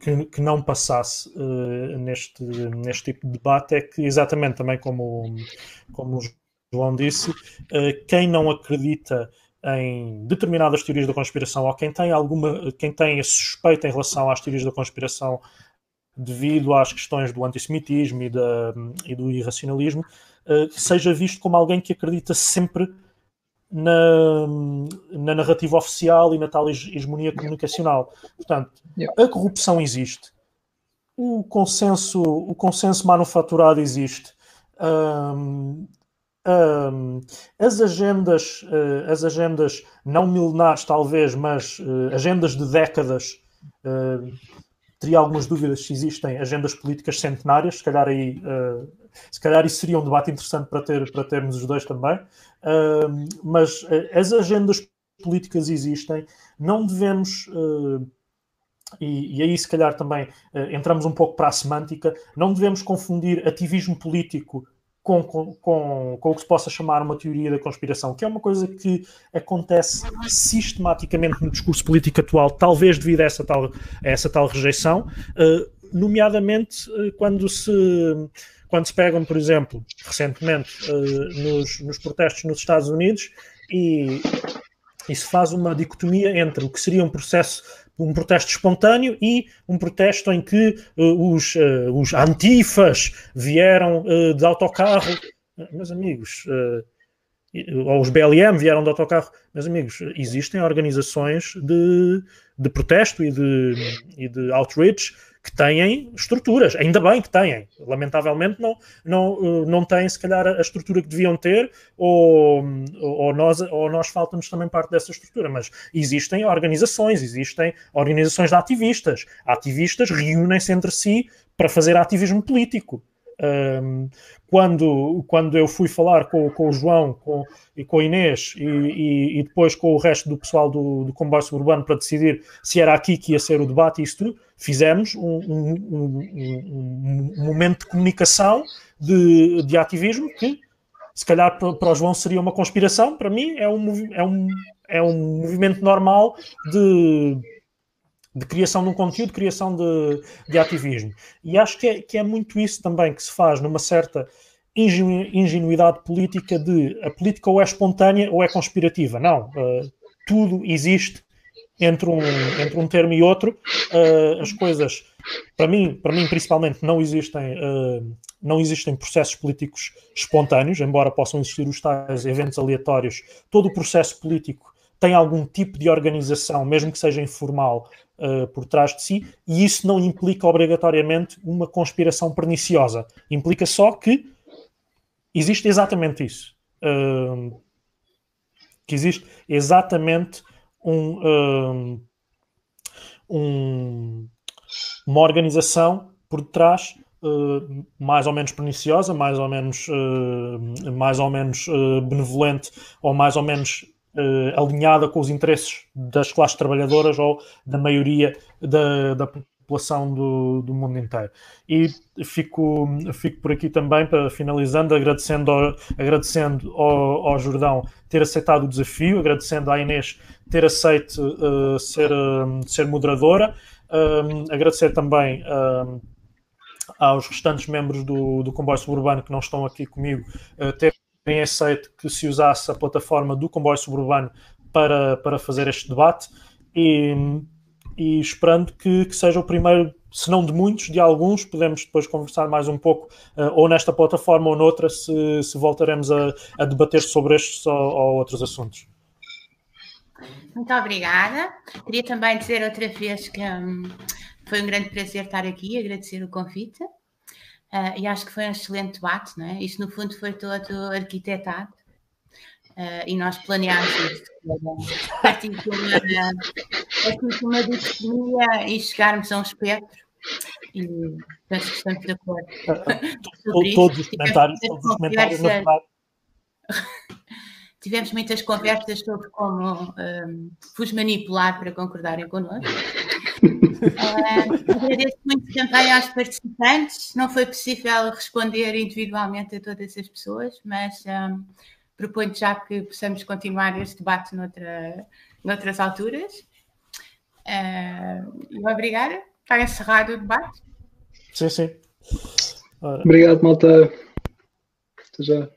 que, que não passasse uh, neste, neste tipo de debate é que, exatamente também como, como o João disse, uh, quem não acredita em determinadas teorias da conspiração ou quem tem alguma quem tem suspeita em relação às teorias da conspiração devido às questões do antissemitismo e, da, e do irracionalismo uh, seja visto como alguém que acredita sempre na, na narrativa oficial e na tal hegemonia comunicacional. Portanto, a corrupção existe, o consenso, o consenso manufaturado existe. Um, um, as agendas, uh, as agendas não milenares talvez, mas uh, agendas de décadas, uh, teria algumas dúvidas se existem agendas políticas centenárias, se calhar aí, se calhar isso seria um debate interessante para, ter, para termos os dois também, mas as agendas políticas existem, não devemos e, e, aí se calhar também uh, entramos um pouco para a semântica, não devemos confundir ativismo político com, com, com, o que se possa chamar uma teoria da conspiração, que é uma coisa que acontece sistematicamente no discurso político atual, talvez devido a essa tal, a essa tal rejeição, uh, nomeadamente uh, quando se quando se pegam, por exemplo, recentemente uh, nos, nos protestos nos Estados Unidos e, e se faz uma dicotomia entre o que seria um processo um protesto espontâneo e um protesto em que uh, os, uh, os antifas vieram uh, de autocarro. Meus amigos, ou os BLM vieram de autocarro. Meus amigos, existem organizações de, de protesto e de, e de outreach que têm estruturas, ainda bem que têm, lamentavelmente não, não, não têm se calhar a estrutura que deviam ter, ou, ou nós, ou nós faltamos também parte dessa estrutura, mas existem organizações, existem organizações de ativistas, ativistas reúnem-se entre si para fazer ativismo político. Um, quando, quando eu fui falar com, com o João com, e com a Inês e, e, e, depois com o resto do pessoal do, do comboio suburbano para decidir se era aqui que ia ser o debate e isso tudo, fizemos um, um, um, um momento de comunicação de, de, ativismo que se calhar para o João seria uma conspiração, para mim é um, é um, é um movimento normal de de criação de um conteúdo, criação de, de ativismo. E acho que é, que é muito isso também que se faz numa certa ingenu, ingenuidade política de a política ou é espontânea ou é conspirativa. Não, uh, tudo existe entre um, entre um termo e outro. Uh, as coisas, para mim, para mim principalmente, não existem, uh, não existem processos políticos espontâneos, embora possam existir os tais eventos aleatórios. Todo o processo político tem algum tipo de organização, mesmo que seja informal, uh, por trás de si, e isso não implica obrigatoriamente uma conspiração perniciosa. Implica só que existe exatamente isso. Uh, que existe exatamente um, uh, um, uma organização por trás Uh, mais ou menos perniciosa, mais ou menos, uh, mais ou menos uh, benevolente ou mais ou menos uh, alinhada com os interesses das classes trabalhadoras ou da maioria da, da população do, do, mundo inteiro. E fico, fico por aqui também, para finalizando, agradecendo, ao, agradecendo ao, ao Jordão ter aceitado o desafio, agradecendo à Inês ter aceito uh, ser, uh, ser moderadora, agradecer também aos restantes membros do, do comboio suburbano que não estão aqui comigo uh, ter bem aceito que se usasse a plataforma do comboio suburbano para, para fazer este debate e, e esperando que, que, seja o primeiro, se não de muitos, de alguns, podemos depois conversar mais um pouco, uh, ou nesta plataforma ou noutra, se, se voltaremos a, a debater sobre estes ou, ou outros assuntos. Muito obrigada. Queria também dizer outra vez que hum, foi um grande prazer estar aqui, agradecer o convite. Uh, e acho que foi um excelente debate, não é? Isto, no fundo, foi todo arquitetado uh, e nós planeámos isto. Partir de uma, uma dicotomia e chegarmos a um espectro. E penso que estamos de acordo. Uh, todos os comentários, todos os comentários Tivemos muitas conversas sobre como um, vos manipular para concordarem connosco. Uh, agradeço muito também aos participantes. Não foi possível responder individualmente a todas as pessoas, mas um, proponho já que possamos continuar este debate noutra, noutras alturas. Uh, obrigada. Está encerrado o debate. Sim, sim. Ora. Obrigado, malta. Até já.